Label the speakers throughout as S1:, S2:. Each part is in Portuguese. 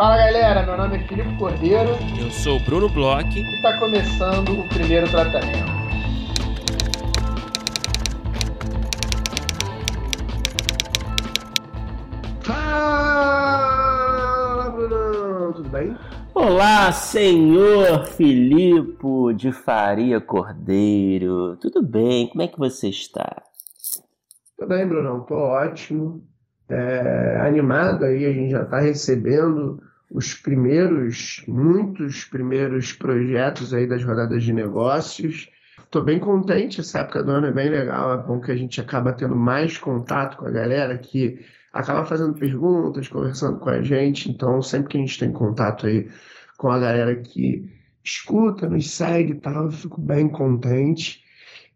S1: Fala galera, meu nome é Filipe Cordeiro.
S2: Eu sou o Bruno Bloch.
S1: E está começando o primeiro tratamento. Fala, Bruno! Tudo bem?
S2: Olá, senhor Filipe de Faria Cordeiro. Tudo bem? Como é que você está?
S1: Tudo bem, Bruno. Tô ótimo. É, animado aí, a gente já está recebendo os primeiros, muitos primeiros projetos aí das rodadas de negócios. Estou bem contente, essa época do ano é bem legal, é bom que a gente acaba tendo mais contato com a galera que acaba fazendo perguntas, conversando com a gente. Então, sempre que a gente tem contato aí com a galera que escuta, nos segue e tal, eu fico bem contente.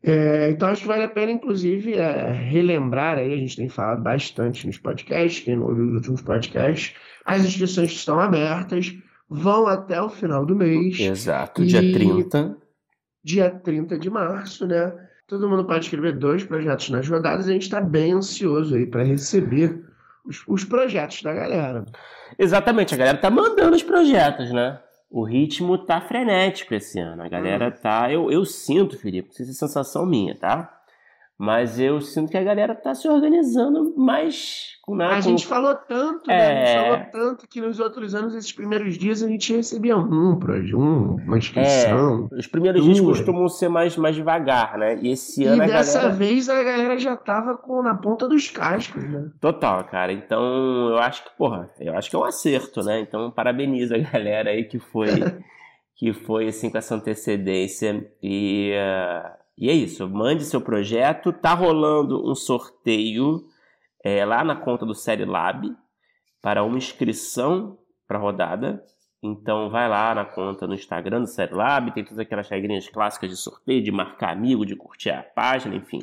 S1: É, então acho que vale a pena, inclusive, é, relembrar aí, a gente tem falado bastante nos podcasts, quem não ouviu os últimos podcasts, as inscrições estão abertas, vão até o final do mês.
S2: Exato, dia 30.
S1: Dia 30 de março, né? Todo mundo pode escrever dois projetos nas rodadas, a gente está bem ansioso aí para receber os, os projetos da galera.
S2: Exatamente, a galera tá mandando os projetos, né? O ritmo tá frenético esse ano. A galera hum. tá. Eu, eu sinto, Felipe, se é sensação minha, tá? Mas eu sinto que a galera tá se organizando mais
S1: com nada. A gente falou tanto, é... né? A gente falou tanto que nos outros anos, esses primeiros dias, a gente recebia um, um uma inscrição.
S2: É, os primeiros duas. dias costumam ser mais, mais devagar, né? E esse ano.
S1: E dessa galera... vez a galera já tava com, na ponta dos cascos, né?
S2: Total, cara. Então eu acho que, porra, eu acho que é um acerto, né? Então parabenizo a galera aí que foi. que foi assim com essa antecedência. E. Uh e é isso, mande seu projeto. Tá rolando um sorteio é, lá na conta do Série Lab para uma inscrição para rodada. Então vai lá na conta no Instagram do Série Lab, tem todas aquelas regrinhas clássicas de sorteio, de marcar amigo, de curtir a página, enfim.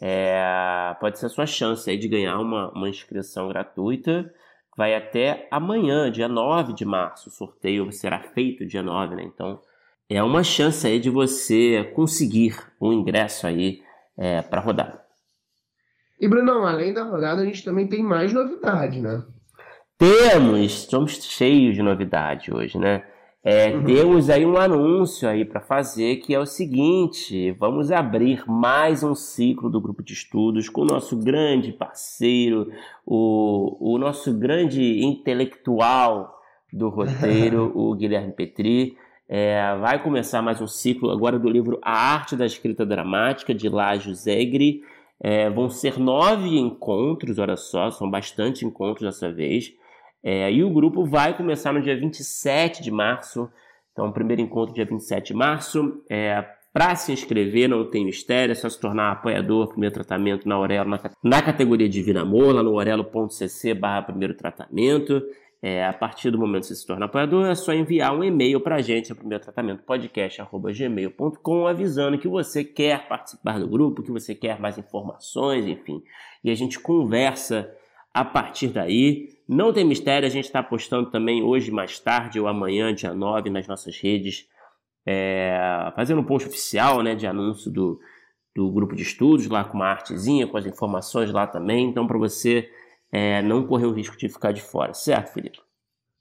S2: É, pode ser a sua chance aí de ganhar uma, uma inscrição gratuita. Vai até amanhã, dia 9 de março. O sorteio será feito dia 9, né? Então é uma chance aí de você conseguir um ingresso aí é, para a rodada.
S1: E Brunão, além da rodada, a gente também tem mais novidade, né?
S2: Temos, estamos cheios de novidade hoje, né? É, uhum. Temos aí um anúncio aí para fazer que é o seguinte: vamos abrir mais um ciclo do grupo de estudos com o nosso grande parceiro, o, o nosso grande intelectual do roteiro, o Guilherme Petri. É, vai começar mais um ciclo agora do livro A Arte da Escrita Dramática, de Lágio Zegre. É, vão ser nove encontros, olha só, são bastante encontros dessa vez. É, e o grupo vai começar no dia 27 de março. Então, primeiro encontro dia 27 de março. É, Para se inscrever, não tem mistério, é só se tornar apoiador, primeiro tratamento na Aurelo, na, na categoria Divina Amor, lá no orelo.cc barra primeiro tratamento. É, a partir do momento que você se torna apoiador, é só enviar um e-mail para a gente, o primeiro tratamento podcast.gmail.com, avisando que você quer participar do grupo, que você quer mais informações, enfim. E a gente conversa a partir daí. Não tem mistério, a gente está postando também hoje, mais tarde, ou amanhã, dia 9, nas nossas redes, é, fazendo um post oficial né, de anúncio do, do grupo de estudos, lá com uma artezinha, com as informações lá também. Então, para você é, não correr o risco de ficar de fora, certo, Felipe?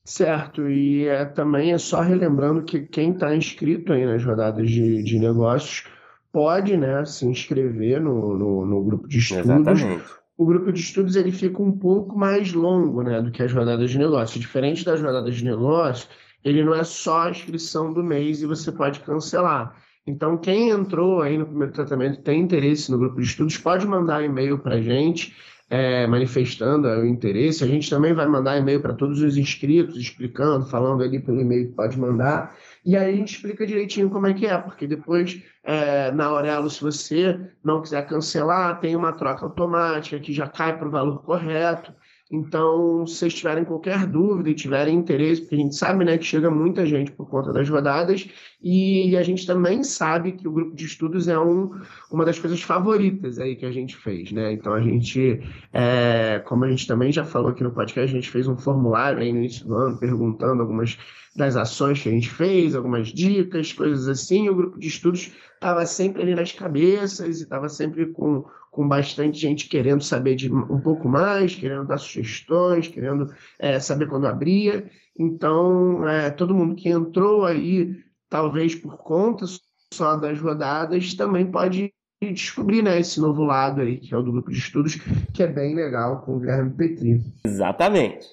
S1: Certo, e é, também é só relembrando que quem está inscrito aí nas rodadas de, de negócios pode né, se inscrever no, no, no grupo de estudos. Exatamente. O grupo de estudos ele fica um pouco mais longo né, do que as rodadas de negócios. Diferente das rodadas de negócios, ele não é só a inscrição do mês e você pode cancelar. Então, quem entrou aí no primeiro tratamento tem interesse no grupo de estudos, pode mandar e-mail para a gente é, manifestando o interesse. A gente também vai mandar e-mail para todos os inscritos, explicando, falando ali pelo e-mail que pode mandar. E aí a gente explica direitinho como é que é, porque depois, é, na Aurelo, se você não quiser cancelar, tem uma troca automática que já cai para o valor correto. Então, se vocês tiverem qualquer dúvida e tiverem interesse, porque a gente sabe né, que chega muita gente por conta das rodadas, e a gente também sabe que o grupo de estudos é um, uma das coisas favoritas aí que a gente fez. Né? Então, a gente, é, como a gente também já falou aqui no podcast, a gente fez um formulário aí no início do ano perguntando algumas das ações que a gente fez, algumas dicas, coisas assim. O grupo de estudos estava sempre ali nas cabeças e estava sempre com, com bastante gente querendo saber de um pouco mais, querendo dar sugestões, querendo é, saber quando abria. Então, é, todo mundo que entrou aí, talvez por conta só das rodadas, também pode descobrir né, esse novo lado aí, que é o do grupo de estudos, que é bem legal com o Guilherme Petri.
S2: Exatamente.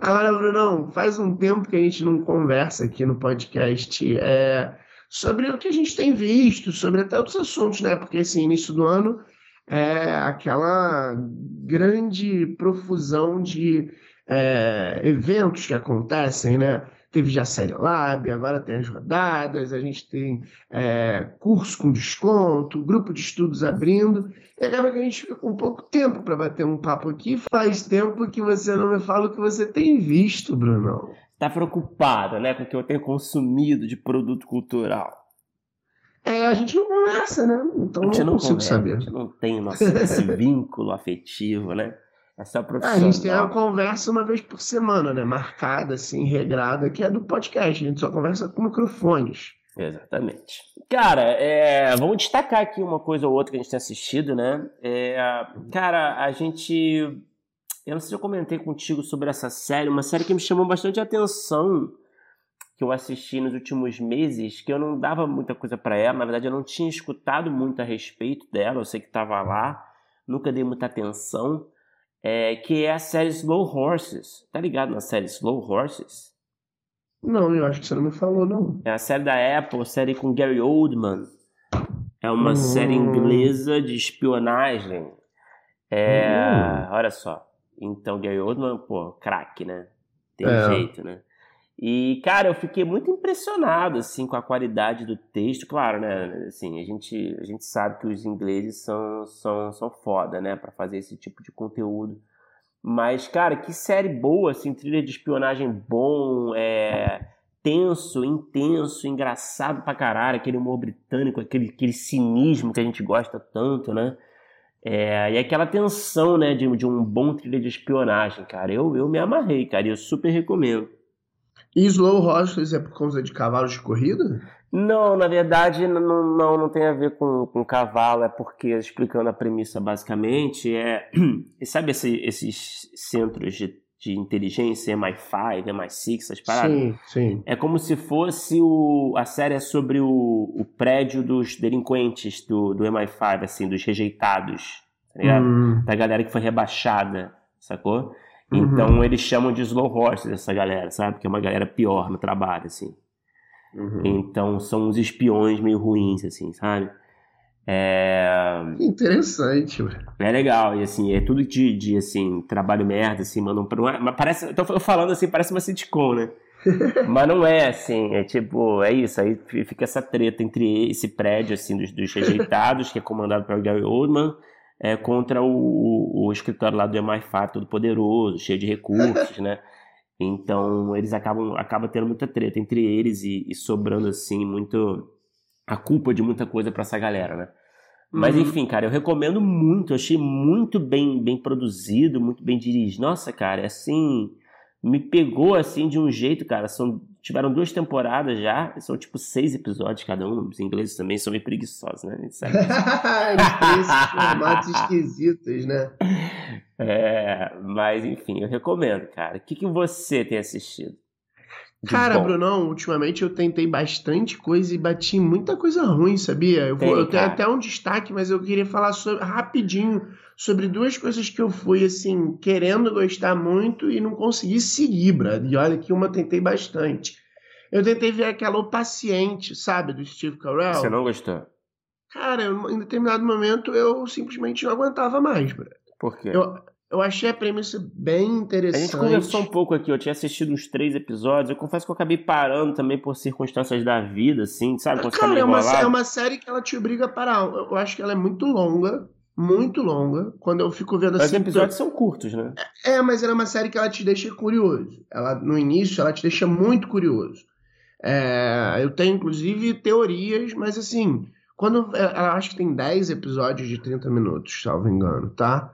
S1: Agora, Brunão, faz um tempo que a gente não conversa aqui no podcast é, sobre o que a gente tem visto, sobre até outros assuntos, né? Porque esse assim, início do ano é aquela grande profusão de é, eventos que acontecem, né? Teve já a Série Lab, agora tem as rodadas, a gente tem é, curso com desconto, grupo de estudos abrindo. E acaba que a gente fica com pouco tempo para bater um papo aqui. Faz tempo que você não me fala o que você tem visto, Bruno.
S2: Está preocupada né, com o que eu tenho consumido de produto cultural.
S1: É, a gente não conversa, né? Então
S2: a gente
S1: não, consigo
S2: conversa,
S1: saber.
S2: A gente não tem nosso, esse vínculo afetivo, né? Essa
S1: Ah,
S2: profissão.
S1: a gente tem uma conversa uma vez por semana, né? Marcada, assim, regrada, que é do podcast. A gente só conversa com microfones.
S2: Exatamente. Cara, é, vamos destacar aqui uma coisa ou outra que a gente tem assistido, né? É, cara, a gente. Eu não sei se eu comentei contigo sobre essa série, uma série que me chamou bastante atenção, que eu assisti nos últimos meses, que eu não dava muita coisa para ela, na verdade eu não tinha escutado muito a respeito dela, eu sei que estava lá, nunca dei muita atenção, é, que é a série Slow Horses. Tá ligado na série Slow Horses?
S1: Não, eu acho que você não me falou, não.
S2: É a série da Apple, série com Gary Oldman. É uma
S1: Hum.
S2: série inglesa de espionagem. É,
S1: Hum.
S2: olha só. Então, Gary Oldman, pô, craque, né? Tem
S1: É.
S2: jeito, né? E, cara, eu fiquei muito impressionado, assim, com a qualidade do texto. Claro, né? Assim, a gente, a gente sabe que os ingleses são, são, são foda, né? Pra fazer esse tipo de conteúdo. Mas, cara, que série boa, assim, trilha de espionagem bom, é tenso, intenso, engraçado pra caralho, aquele humor britânico, aquele, aquele cinismo que a gente gosta tanto, né? É, e aquela tensão, né, de, de um bom trilha de espionagem, cara. Eu, eu me amarrei, cara, e eu super recomendo.
S1: E Slow Horses é por causa de cavalos de corrida?
S2: Não, na verdade, não, não, não tem a ver com, com cavalo, é porque, explicando a premissa basicamente, é. Sabe esse, esses centros de, de inteligência, MI5, MI6, essas paradas?
S1: Sim, sim.
S2: É como se fosse o, a série é sobre o, o prédio dos delinquentes do, do MI5, assim, dos rejeitados, tá ligado?
S1: Hum,
S2: Da galera que foi rebaixada, sacou?
S1: Uhum.
S2: Então eles chamam de slow horses essa galera, sabe? Que é uma galera pior no trabalho, assim.
S1: uhum.
S2: Então são uns espiões meio ruins, assim, sabe? É,
S1: Interessante,
S2: é legal, e assim, é tudo de, de assim, trabalho merda, assim, mandam pra. Mas parece. Eu tô falando assim, parece uma sitcom, né? Mas não é assim, é tipo, é isso, aí fica essa treta entre esse prédio, assim, dos, dos rejeitados, que é comandado pelo Gary Oldman, é, contra o, o, o escritório lá do MI5, todo poderoso, cheio de recursos, né? Então eles acabam, acabam tendo muita treta entre eles e, e sobrando, assim, muito. A culpa de muita coisa pra essa galera, né? Mas
S1: Uhum.
S2: enfim, cara, eu recomendo muito. Eu achei muito bem, bem produzido, muito bem dirigido. Nossa, cara, é assim. Me pegou assim de um jeito, cara. São, tiveram duas temporadas já. São tipo seis episódios cada um. Os ingleses também são meio preguiçosos, né?
S1: Eles têm esses formatos esquisitos, né?
S2: É, mas enfim, eu recomendo, cara. O que, que você tem assistido?
S1: Cara,
S2: bom?
S1: Brunão, ultimamente eu tentei bastante coisa e bati muita coisa ruim, sabia? Eu,
S2: Tem,
S1: eu tenho até um destaque, mas eu queria falar sobre- rapidinho sobre duas coisas que eu fui, assim, querendo gostar muito e não consegui seguir, brother. E olha que uma tentei bastante. Eu tentei ver aquela O Paciente, sabe, do Steve Carell.
S2: Você não gostou?
S1: Cara, eu- em determinado momento eu simplesmente não aguentava mais, brother.
S2: Por quê?
S1: Eu, eu achei a premissa bem
S2: A
S1: interessante.
S2: gente conversou um pouco aqui, eu tinha assistido uns três episódios. Eu confesso que eu acabei parando também por circunstâncias da vida, assim, sabe? Quando
S1: Cara, é uma, é uma série que ela te obriga a parar. Eu, acho que ela é muito longa, muito longa. Quando eu fico vendo
S2: Mas os
S1: assim.
S2: episódios são curtos, né?
S1: É, mas ela é uma série que ela te deixa curioso. Ela, no início, ela te deixa muito curioso. É, eu tenho, inclusive, teorias, mas assim, quando. Ela acho que tem 10 episódios de 30 minutos, salvo engano, tá?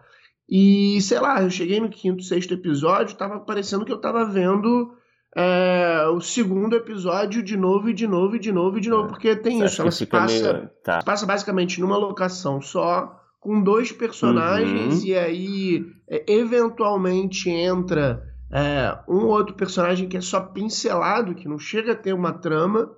S1: E, sei lá, eu cheguei no quinto, sexto episódio, tava parecendo que eu tava vendo é, o segundo episódio de novo e de novo e de novo e de novo, porque tem
S2: Você
S1: isso, ela se passa
S2: meio- Tá.
S1: passa basicamente numa locação só, com dois personagens,
S2: Uhum.
S1: e aí é, eventualmente entra é, um outro personagem que é só pincelado, que não chega a ter uma trama,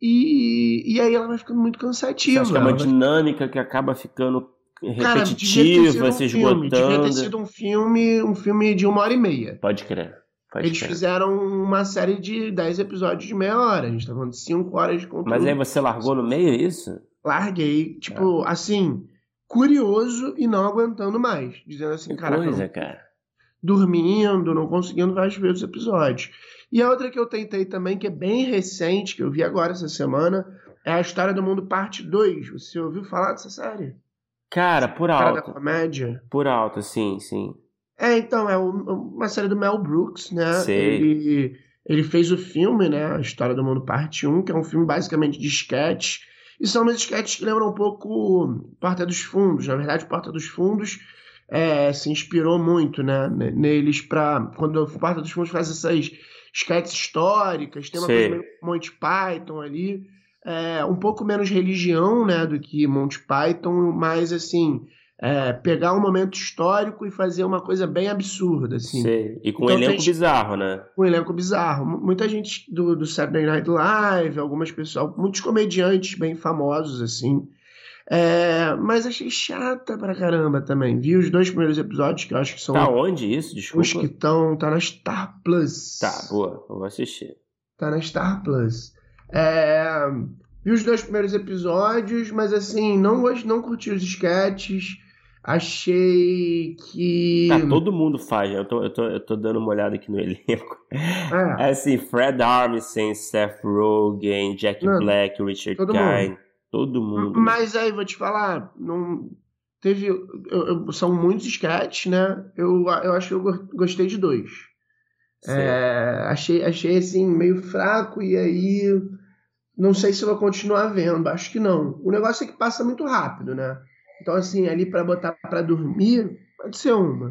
S1: e, e aí ela vai ficando muito cansativa.
S2: Acha que é uma dinâmica que acaba ficando repetitiva, Cara, se esgotando.
S1: devia ter sido um filme, um filme de uma hora e meia.
S2: Pode crer. Pode
S1: Eles crer. fizeram uma série de 10 episódios de meia hora. A gente tá falando de 5 horas de conteúdo.
S2: Mas aí você largou no meio, é isso?
S1: Larguei. Tipo, é. assim, curioso e não aguentando mais. Dizendo assim, cara.
S2: Coisa, cara.
S1: Dormindo, não conseguindo mais ver os episódios. E a outra que eu tentei também, que é bem recente, que eu vi agora essa semana, é a História do Mundo Parte 2. Você ouviu falar dessa série?
S2: Cara, por alto. Cara
S1: da comédia?
S2: Por alto, sim, sim.
S1: É, então, é uma série do Mel Brooks, né? Sei. Ele, ele fez o filme, né? A História do Mundo Parte 1, que é um filme basicamente de sketch. E são umas sketches que lembram um pouco Porta dos Fundos. Na verdade, Porta dos Fundos é, se inspirou muito, né? Neles para Quando Porta dos Fundos faz essas sketches históricas, tem uma Sei. coisa meio Monty Python ali é, um pouco menos religião né, do que Monty Python, mas assim, é, pegar um momento histórico e fazer uma coisa bem absurda. Assim.
S2: Sei. E com então, um elenco tem, bizarro, né?
S1: Com um elenco bizarro. Muita gente do, do Saturday Night Live, algumas pessoas, muitos comediantes bem famosos, assim. É, mas achei chata pra caramba também. Vi os dois primeiros episódios, que eu acho que são.
S2: Tá onde isso? Desculpa.
S1: Os que estão. Tá na Star Plus.
S2: Tá, boa. Eu vou assistir.
S1: Tá na Star Plus. É, vi os dois primeiros episódios, mas assim, não, não curti os sketches. Achei que.
S2: Tá, todo mundo faz, né? eu tô, eu, tô, eu tô dando uma olhada aqui no elenco. É, é assim, Fred Armisen, Seth Rogen, Jack não, Black, Richard todo Kine, mundo. todo mundo.
S1: Mas aí, vou te falar, não. Teve. Eu, eu, são muitos sketches, né? Eu, eu acho que eu gostei de dois. É, achei, achei assim, meio fraco, e aí não sei se vou continuar vendo, acho que não. O negócio é que passa muito rápido, né? Então, assim, ali para botar para dormir, pode ser uma.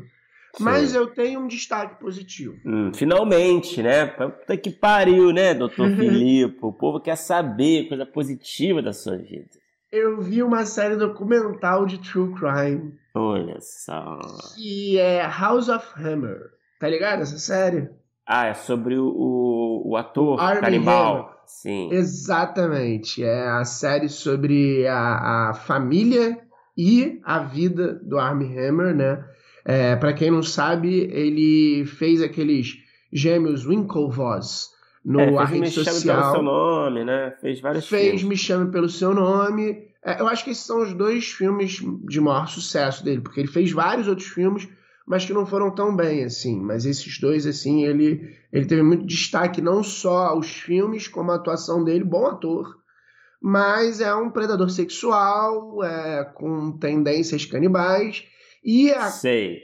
S1: Sim. Mas eu tenho um destaque positivo.
S2: Hum, finalmente, né? Puta que pariu, né, doutor Filipe? O povo quer saber coisa positiva da sua vida.
S1: Eu vi uma série documental de True Crime.
S2: Olha só.
S1: Que é House of Hammer. Tá ligado essa série?
S2: Ah, é sobre o, o, o ator Armie canibal. Hammer. Sim.
S1: Exatamente. É a série sobre a, a família e a vida do Armie Hammer, né? É, para quem não sabe, ele fez aqueles gêmeos Winklevoss no é,
S2: A Rede Social. Me Chame pelo seu nome, né? Fez vários
S1: Fez
S2: filmes.
S1: Me Chame pelo seu nome. É, eu acho que esses são os dois filmes de maior sucesso dele, porque ele fez vários outros filmes mas que não foram tão bem assim. Mas esses dois, assim, ele, ele teve muito destaque, não só os filmes, como a atuação dele, bom ator, mas é um predador sexual, é, com tendências canibais, e a
S2: Sei.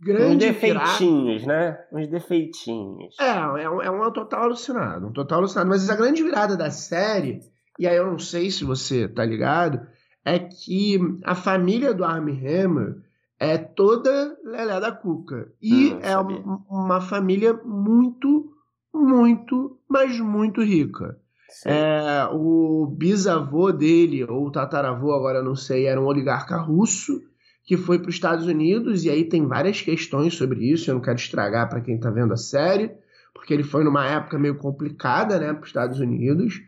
S2: grande... Uns defeitinhos, virada... né? Uns defeitinhos.
S1: É, é um, é um total alucinado, um total alucinado. Mas a grande virada da série, e aí eu não sei se você tá ligado, é que a família do Armie Hammer é toda Lelé da Cuca. E hum, é uma, uma família muito, muito, mas muito rica. É, o bisavô dele, ou o tataravô, agora não sei, era um oligarca russo que foi para os Estados Unidos, e aí tem várias questões sobre isso, eu não quero estragar para quem está vendo a série, porque ele foi numa época meio complicada né, para os Estados Unidos.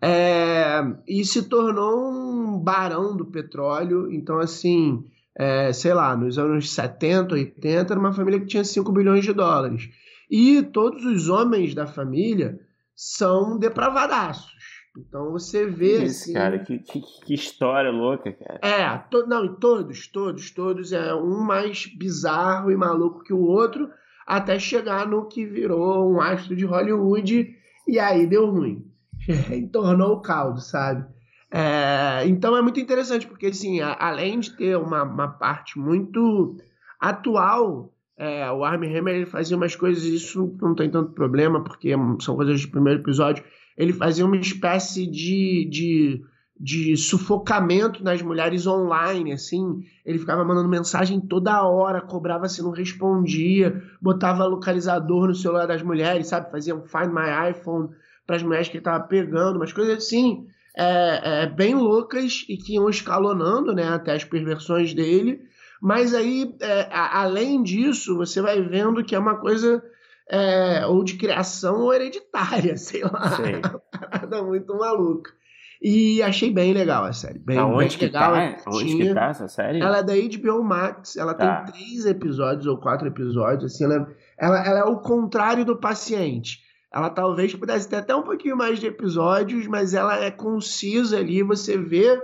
S1: É, e se tornou um barão do petróleo, então assim é, sei lá, nos anos 70, 80, era uma família que tinha 5 bilhões de dólares. E todos os homens da família são depravadaços. Então você vê.
S2: Isso, assim, cara, que, que, que, história louca, cara.
S1: É, to, não, todos, todos, todos. É um mais bizarro e maluco que o outro, até chegar no que virou um astro de Hollywood, e aí deu ruim. Tornou o caldo, sabe? É, então é muito interessante, porque assim, a, além de ter uma, uma parte muito atual, é, o Armie Hammer ele fazia umas coisas, isso não tem tanto problema, porque são coisas do primeiro episódio. Ele fazia uma espécie de, de, de sufocamento nas mulheres online, assim. Ele ficava mandando mensagem toda hora, cobrava se não respondia, botava localizador no celular das mulheres, sabe? Fazia um Find My iPhone para as mulheres que ele estava pegando, umas coisas assim é, é, bem loucas e que iam escalonando né, até as perversões dele. Mas aí, é, a, além disso, você vai vendo que é uma coisa é, ou de criação ou hereditária, sei lá. Sei. Uma parada muito maluca. E achei bem legal a série. Bem,
S2: Aonde
S1: bem legal.
S2: tá? Onde que tá essa série?
S1: Ela é da HBO Max, ela tá. tem três episódios ou quatro episódios, assim, ela, é, ela, ela é o contrário do paciente. Ela talvez pudesse ter até um pouquinho mais de episódios, mas ela é concisa ali, você vê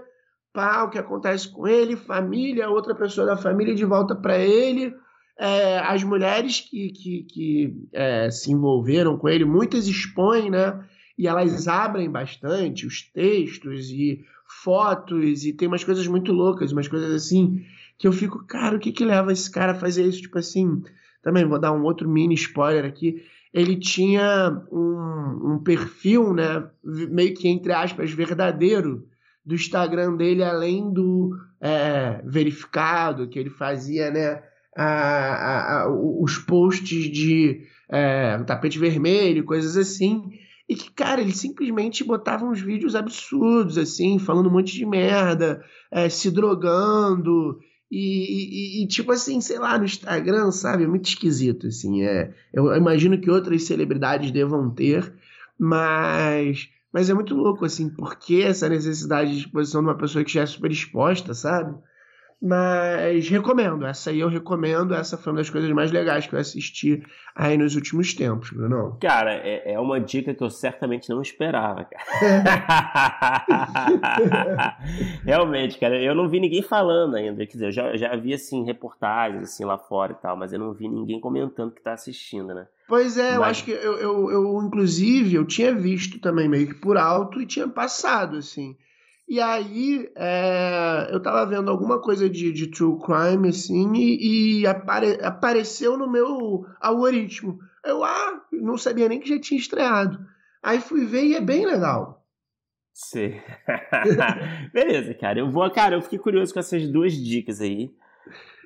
S1: pá, o que acontece com ele, família, outra pessoa da família de volta para ele, é, as mulheres que, que, que é, se envolveram com ele, muitas expõem, né? e elas abrem bastante os textos e fotos e tem umas coisas muito loucas, umas coisas assim que eu fico, cara, o que que leva esse cara a fazer isso? Tipo assim, também vou dar um outro mini spoiler aqui. Ele tinha um, um perfil, né, meio que entre aspas, verdadeiro do Instagram dele, além do é, verificado que ele fazia, né, a, a, a, os posts de é, tapete vermelho, coisas assim. E que, cara, ele simplesmente botava uns vídeos absurdos, assim, falando um monte de merda, é, se drogando. E, e, e, tipo assim, sei lá, no Instagram, sabe? É muito esquisito, assim. É, eu imagino que outras celebridades devam ter, mas, mas é muito louco, assim, porque essa necessidade de exposição de uma pessoa que já é super exposta, sabe? Mas recomendo, essa aí eu recomendo, essa foi uma das coisas mais legais que eu assisti aí nos últimos tempos, Bruno.
S2: Cara, é, é uma dica que eu certamente não esperava, cara. Realmente, cara, eu não vi ninguém falando ainda, quer dizer, eu já, já vi, assim, reportagens, assim, lá fora e tal, mas eu não vi ninguém comentando que tá assistindo, né?
S1: Pois é, mas... eu acho que eu, eu, eu, inclusive, eu tinha visto também meio que por alto e tinha passado, assim. E aí, é, eu tava vendo alguma coisa de, de true crime, assim, e, e apare, apareceu no meu algoritmo. Eu, ah, não sabia nem que já tinha estreado. Aí fui ver e é bem legal.
S2: Sim. Beleza, cara. Eu vou, cara, eu fiquei curioso com essas duas dicas aí.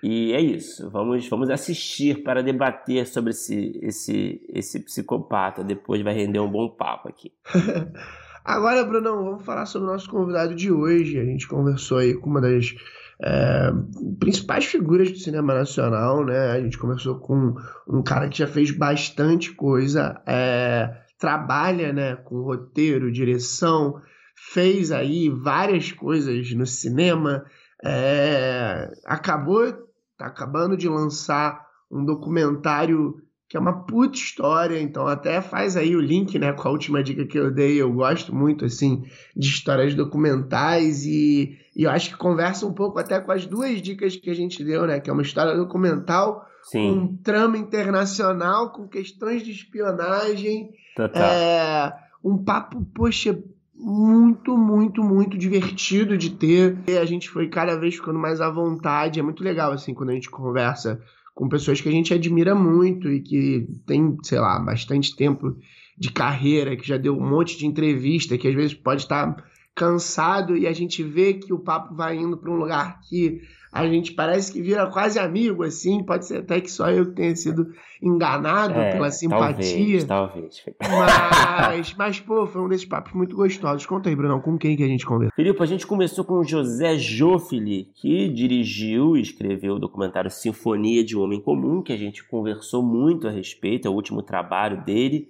S2: E é isso. Vamos, vamos assistir para debater sobre esse, esse, esse psicopata. Depois vai render um bom papo aqui.
S1: Agora, Brunão, vamos falar sobre o nosso convidado de hoje. A gente conversou aí com uma das é, principais figuras do cinema nacional, né? A gente conversou com um cara que já fez bastante coisa, é, trabalha, né, com roteiro, direção, fez aí várias coisas no cinema, é, acabou, tá acabando de lançar um documentário que é uma puta história, então até faz aí o link, né, com a última dica que eu dei, eu gosto muito, assim, de histórias documentais e, e eu acho que conversa um pouco até com as duas dicas que a gente deu, né, que é uma história documental Sim. com trama internacional, com questões de espionagem, Total. é, um papo, poxa, muito, muito, muito divertido de ter. E a gente foi cada vez ficando mais à vontade. É muito legal, assim, quando a gente conversa com pessoas que a gente admira muito e que tem, sei lá, bastante tempo de carreira, que já deu um monte de entrevista, que às vezes pode estar cansado e a gente vê que o papo vai indo para um lugar que a gente parece que vira quase amigo, assim. Pode ser até que só eu que tenha sido enganado é, pela simpatia.
S2: Talvez, talvez.
S1: Mas, mas, pô, foi um desses papos muito gostosos. Conta aí, Bruno, com quem que a gente conversou?
S2: Filipe, a gente começou com o José Joffili, que dirigiu e escreveu o documentário Sinfonia de Homem Comum, que a gente conversou muito a respeito, é o último trabalho dele,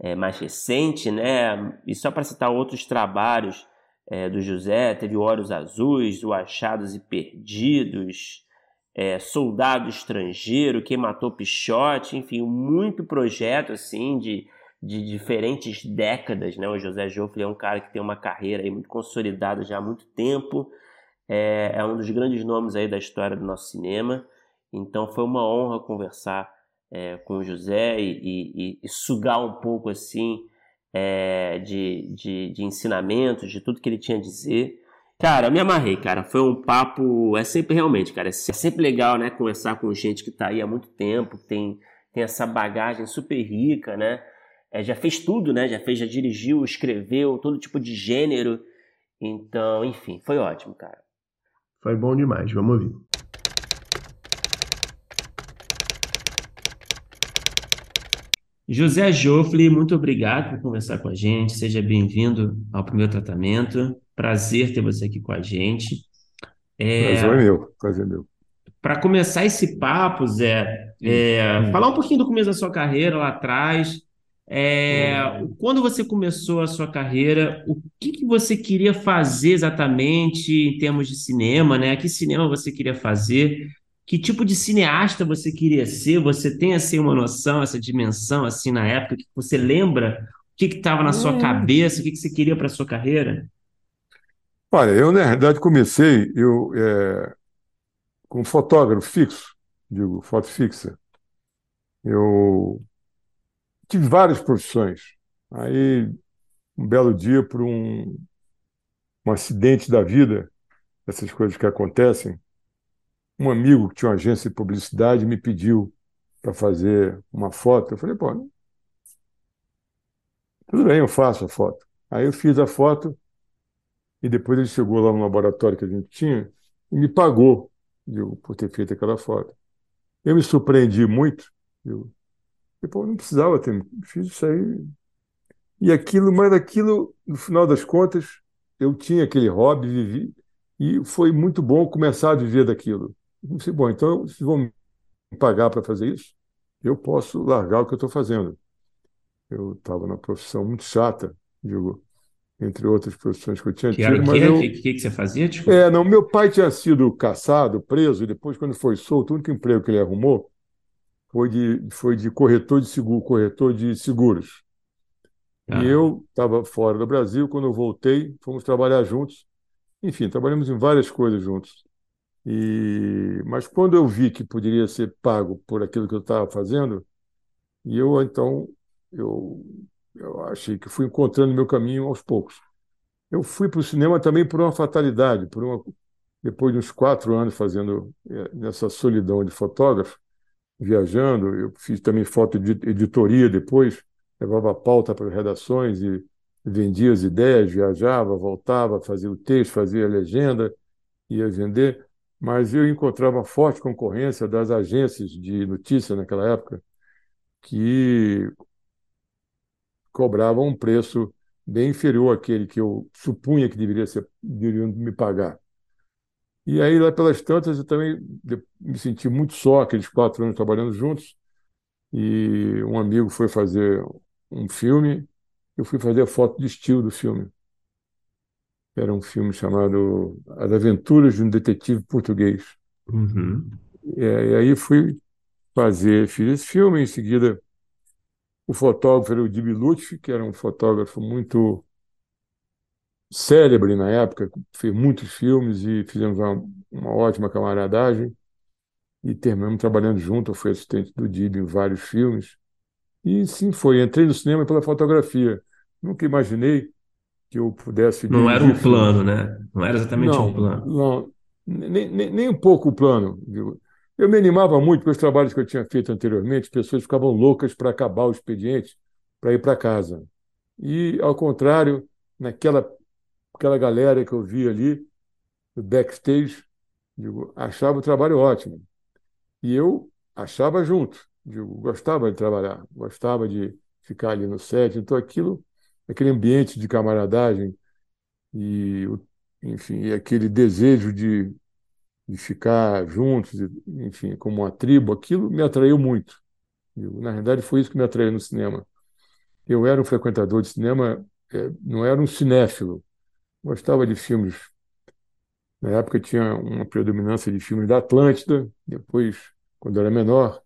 S2: é, mais recente, né? E só para citar outros trabalhos é, do José, teve Olhos Azuis, O Achados e Perdidos, é, Soldado Estrangeiro, Quem Matou Pichote, enfim, muito projeto assim de, de diferentes décadas. Né? O José Joffre é um cara que tem uma carreira aí muito consolidada já há muito tempo, é, é um dos grandes nomes aí da história do nosso cinema, então foi uma honra conversar é, com o José e, e, e sugar um pouco assim é, de, de, de ensinamentos, de tudo que ele tinha a dizer. Cara, eu me amarrei, cara. Foi um papo. É sempre realmente, cara. É sempre legal, né? Conversar com gente que tá aí há muito tempo, tem, tem essa bagagem super rica, né? É, já fez tudo, né? Já fez, já dirigiu, escreveu, todo tipo de gênero. Então, enfim, foi ótimo, cara.
S1: Foi bom demais. Vamos ouvir.
S2: José Joffre, muito obrigado por conversar com a gente. Seja bem-vindo ao primeiro tratamento. Prazer ter você aqui com a gente.
S3: É... Prazer é meu, prazer é meu.
S2: Para começar esse papo, Zé, É, falar um pouquinho do começo da sua carreira lá atrás. É, quando você começou a sua carreira, o que, que você queria fazer exatamente em termos de cinema, né? Que cinema você queria fazer? Que tipo de cineasta você queria ser? Você tem assim uma noção, essa dimensão assim na época que você lembra o que estava na sua hum. cabeça, o que, que você queria para sua carreira?
S3: Olha, eu na verdade comecei eu é, como fotógrafo fixo, digo, foto fixa. Eu tive várias profissões. Aí, um belo dia, por um, um acidente da vida, essas coisas que acontecem, um amigo que tinha uma agência de publicidade me pediu para fazer uma foto. Eu falei, pô, tudo bem, eu faço a foto. Aí eu fiz a foto e depois ele chegou lá no laboratório que a gente tinha e me pagou por ter feito aquela foto. Eu me surpreendi muito, viu? Depois não precisava ter, fiz isso aí. E aquilo, mas aquilo, no final das contas, eu tinha aquele hobby, vivi, e foi muito bom começar a viver daquilo. Disse, bom, então, se vão me pagar para fazer isso, eu posso largar o que eu estou fazendo. Eu estava na profissão muito chata, digo, entre outras profissões que eu tinha
S2: que tido. O
S3: que,
S2: eu... que, que, você fazia?
S3: Desculpa. É, não, meu pai tinha sido caçado, preso, e depois, quando foi solto, o único emprego que ele arrumou foi de, foi de corretor de seguro, corretor de seguros. Ah. E eu estava fora do Brasil, quando eu voltei, fomos trabalhar juntos. Enfim, trabalhamos em várias coisas juntos. E, mas quando eu vi que poderia ser pago por aquilo que eu estava fazendo, e eu então eu, eu achei que fui encontrando meu caminho aos poucos. Eu fui para o cinema também por uma fatalidade, por uma, depois de uns quatro anos fazendo eh, nessa solidão de fotógrafo, viajando. Eu fiz também foto de editoria depois, levava pauta para redações e vendia as ideias, viajava, voltava, fazia o texto, fazia a legenda, ia vender. Mas eu encontrava forte concorrência das agências de notícia naquela época, que cobravam um preço bem inferior àquele que eu supunha que deveria ser, deveriam me pagar. E aí, lá pelas tantas, eu também me senti muito só, aqueles quatro anos trabalhando juntos. E um amigo foi fazer um filme, eu fui fazer a foto de estilo do filme. Era um filme chamado As Aventuras de um Detetive Português.
S2: Uhum.
S3: E, e aí fui fazer, fiz esse filme, em seguida o fotógrafo era o Dib Lutfi, que era um fotógrafo muito célebre na época, fez muitos filmes e fizemos uma, uma ótima camaradagem. E terminamos trabalhando junto. Eu fui assistente do Dib em vários filmes. E sim, foi. Entrei no cinema pela fotografia. Nunca imaginei que eu pudesse.
S2: Não era um plano, né? Não era exatamente
S3: não,
S2: um plano.
S3: Não, nem, nem, nem um pouco o plano. Eu me animava muito com os trabalhos que eu tinha feito anteriormente, pessoas ficavam loucas para acabar o expediente, para ir para casa. E, ao contrário, naquela aquela galera que eu vi ali, no backstage, digo, achava o trabalho ótimo. E eu achava junto, digo, gostava de trabalhar, gostava de ficar ali no set. Então, aquilo, aquele ambiente de camaradagem e, enfim, e aquele desejo de, de ficar juntos, enfim, como uma tribo, aquilo me atraiu muito. Digo, na verdade, foi isso que me atraiu no cinema. Eu era um frequentador de cinema, é, não era um cinéfilo, Gostava de filmes. Na época tinha uma predominância de filmes da Atlântida, depois, quando eu era menor,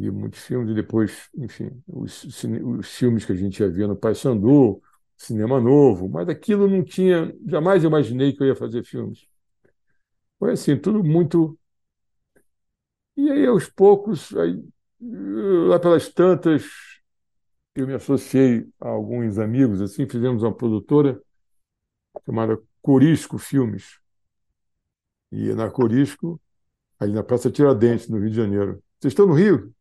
S3: vi muitos filmes, e depois, enfim, os, os filmes que a gente ia ver no Paysandu, Cinema Novo, mas aquilo não tinha, jamais imaginei que eu ia fazer filmes. Foi assim, tudo muito. E aí, aos poucos, aí, lá pelas tantas, eu me associei a alguns amigos, assim, fizemos uma produtora chamada Corisco Filmes. E na Corisco, ali na Praça Tiradentes, no Rio de Janeiro. Vocês estão no Rio?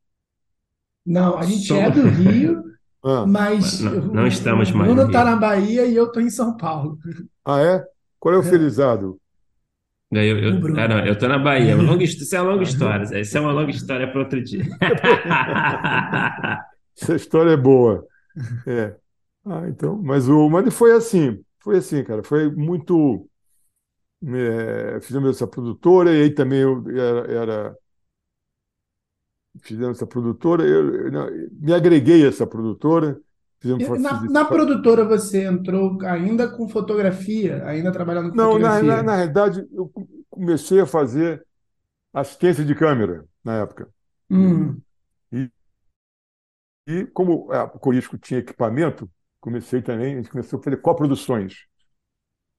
S1: Não, a gente é do Rio, ah. mas
S2: não, não, estamos mais.
S1: O Bruno está na Bahia e eu estou em São Paulo.
S3: Ah, é? Qual é o é. felizado?
S2: Eu, eu, ah, não, eu tô na Bahia. É longa, isso é uma longa história. Isso é uma longa história para outro dia.
S3: Essa história é boa. É. Ah, então, mas o, mas foi assim. Foi assim, cara, foi muito. É, fizemos essa produtora, e aí também eu era, era fizemos essa produtora, eu, eu, me agreguei a essa produtora.
S4: na, na produtora você entrou ainda com fotografia, ainda trabalhando com Não, fotografia?
S3: Não, na, na realidade, eu comecei a fazer assistência de câmera na época.
S4: Hum.
S3: E, e como a Corisco tinha equipamento, comecei também, a gente começou a fazer coproduções.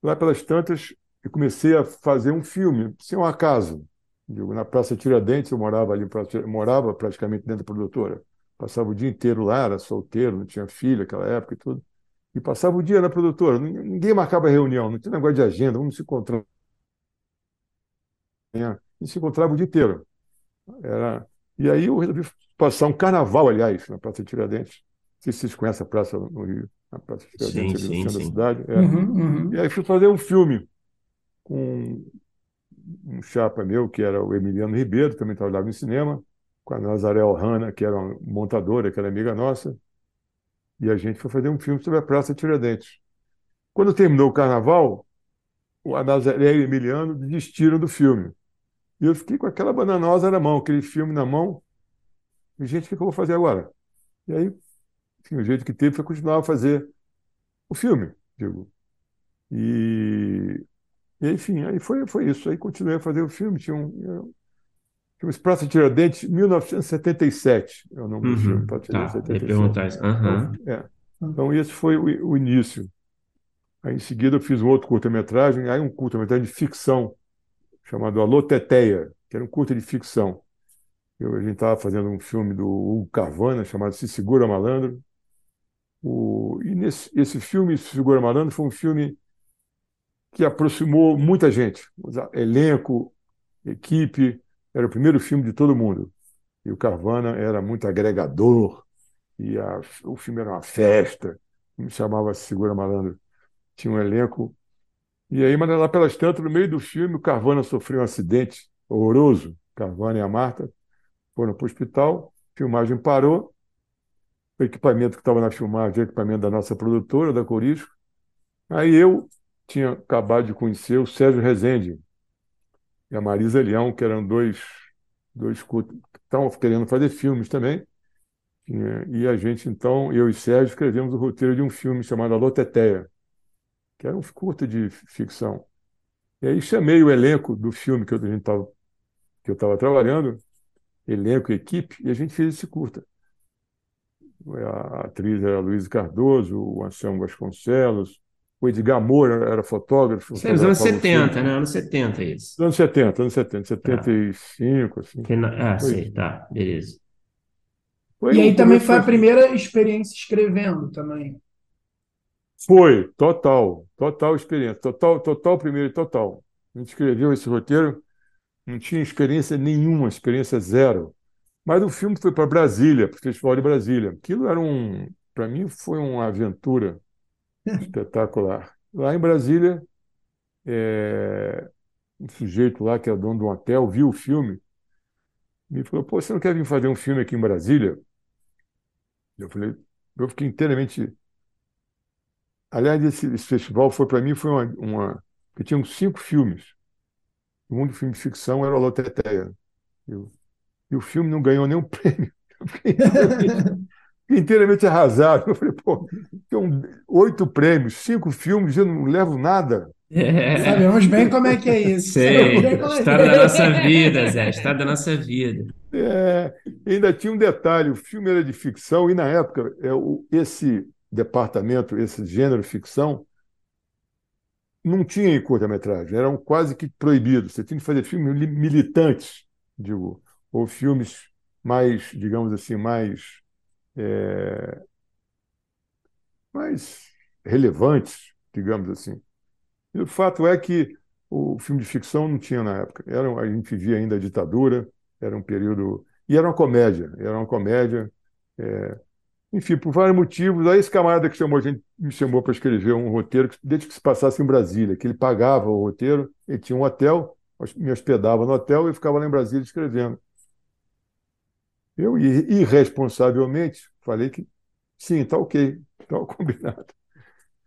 S3: Lá pelas tantas, eu comecei a fazer um filme, sem um acaso. Na Praça Tiradentes, eu morava ali, morava praticamente dentro da produtora. Passava o dia inteiro lá, era solteiro, não tinha filho naquela época e tudo. E passava o dia na produtora. Ninguém marcava reunião, não tinha negócio de agenda, vamos se encontrar. Gente se encontrava o dia inteiro. Era... E aí eu resolvi passar um carnaval, aliás, na Praça Tiradentes. Não sei se vocês conhecem a praça no Rio, a Praça Tiradentes, sim, ali no centro sim. da cidade. É.
S4: Uhum, uhum.
S3: E aí fui fazer um filme com um chapa meu, que era o Emiliano Ribeiro, também trabalhava em cinema, com a Nazaré Ohana, que era uma montadora, que era amiga nossa, e a gente foi fazer um filme sobre a Praça Tiradentes. Quando terminou o carnaval, a Nazaré e o Emiliano desistiram do filme. E eu fiquei com aquela bananosa na mão, aquele filme na mão. E, gente, o que eu vou fazer agora? E aí, enfim, o jeito que teve foi continuar a fazer o filme, digo. E e, enfim, aí foi, foi isso. Aí continuei a fazer o filme. Tinha um, tinha um Praça Tiradentes, 1977 é o nome do filme.
S2: Praça tá, 77. perguntar isso. Uhum.
S3: Então, é. então, esse foi o, o, início. Aí, em seguida, eu fiz um outro curta-metragem, aí um curta-metragem de ficção, chamado Alô Teteia, que era um curta de ficção. Eu, a gente estava fazendo um filme do Hugo Carvana, chamado Se Segura Malandro. O, e nesse, esse filme, Se Segura Malandro, foi um filme que aproximou muita gente. Elenco, equipe, era o primeiro filme de todo mundo. E o Carvana era muito agregador, e a, o filme era uma festa, me chamava Segura Malandro. Tinha um elenco. E aí, mas lá pelas tantas, no meio do filme, o Carvana sofreu um acidente horroroso. Carvana e a Marta foram para o hospital, a filmagem parou, o equipamento que estava na filmagem, o equipamento da nossa produtora, da Corisco. Aí eu tinha acabado de conhecer o Sérgio Rezende e a Marisa Leão, que eram dois, dois que estavam querendo fazer filmes também. E a gente, então, eu e Sérgio, escrevemos o roteiro de um filme chamado A Loteteia, que era um curta de ficção. E aí chamei o elenco do filme que eu estava que eu estava trabalhando, elenco, equipe, e a gente fez esse curta. A atriz era a Luísa Cardoso, o Anselmo Vasconcelos, o Edgar Moura era fotógrafo.
S2: Isso é nos anos 70, né? Anos 70 isso.
S3: Anos 70, anos 70, 75, tá. assim.
S2: Ah, sei, tá, beleza.
S4: Foi e aí também foi a primeira experiência escrevendo também.
S3: Foi, total, total experiência, total, total primeiro, total. A gente escreveu esse roteiro, não tinha experiência nenhuma, experiência zero. Mas o filme foi para Brasília, para o Festival de Brasília. Aquilo era um, para mim, foi uma aventura Espetacular. Lá em Brasília, é, um sujeito lá que é dono de um hotel viu o filme me falou: Pô, você não quer vir fazer um filme aqui em Brasília? Eu falei: Eu fiquei inteiramente. Aliás, esse, esse festival foi para mim foi uma, uma. Tinha cinco filmes. O único filme de ficção era o Loteteia. Eu, e o filme não ganhou nenhum prêmio. Eu fiquei, inteiramente arrasado. Eu falei, pô, tem oito prêmios, cinco filmes, eu não levo nada.
S4: É. Sabemos bem como é que é isso.
S2: Sei. É História é. da nossa vida, Zé. História da nossa vida.
S3: É, ainda tinha um detalhe: o filme era de ficção, e na época, é, o, esse departamento, esse gênero ficção, não tinha em curta-metragem, eram quase que proibidos. Você tinha que fazer filmes militantes, digo, ou filmes mais, digamos assim, mais é, mais relevantes, digamos assim. E o fato é que o filme de ficção não tinha na época. Era, a gente vivia ainda a ditadura, era um período. E era uma comédia, era uma comédia. É, enfim, por vários motivos. Aí esse camarada que chamou, a gente me chamou para escrever um roteiro, desde que se passasse em Brasília, que ele pagava o roteiro, ele tinha um hotel, me hospedava no hotel e ficava lá em Brasília escrevendo. Eu irresponsavelmente falei que sim, está ok, está combinado.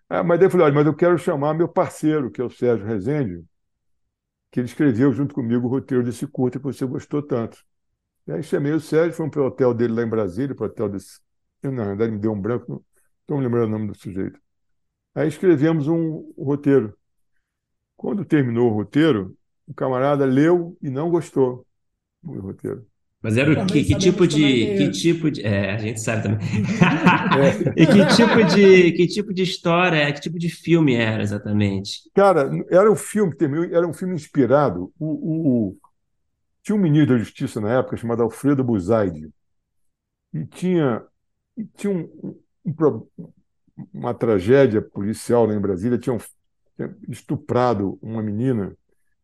S3: Ah, mas daí eu falei, olha, mas eu quero chamar meu parceiro, que é o Sérgio Rezende, que ele escreveu junto comigo o roteiro desse curto que você gostou tanto. E aí chamei o Sérgio, fomos para o hotel dele lá em Brasília, para o hotel desse. Na verdade, me deu um branco, não estou me lembrando o nome do sujeito. Aí escrevemos um roteiro. Quando terminou o roteiro, o camarada leu e não gostou do roteiro.
S2: Mas era o que, que tipo de é que tipo de é, a gente sabe também. É. e que tipo de que tipo de história, que tipo de filme era exatamente?
S3: Cara, era um filme era um filme inspirado. O, o, o, tinha um ministro da Justiça na época chamado Alfredo Buzaide e tinha e tinha um, um, uma tragédia policial lá em Brasília. Tinham estuprado uma menina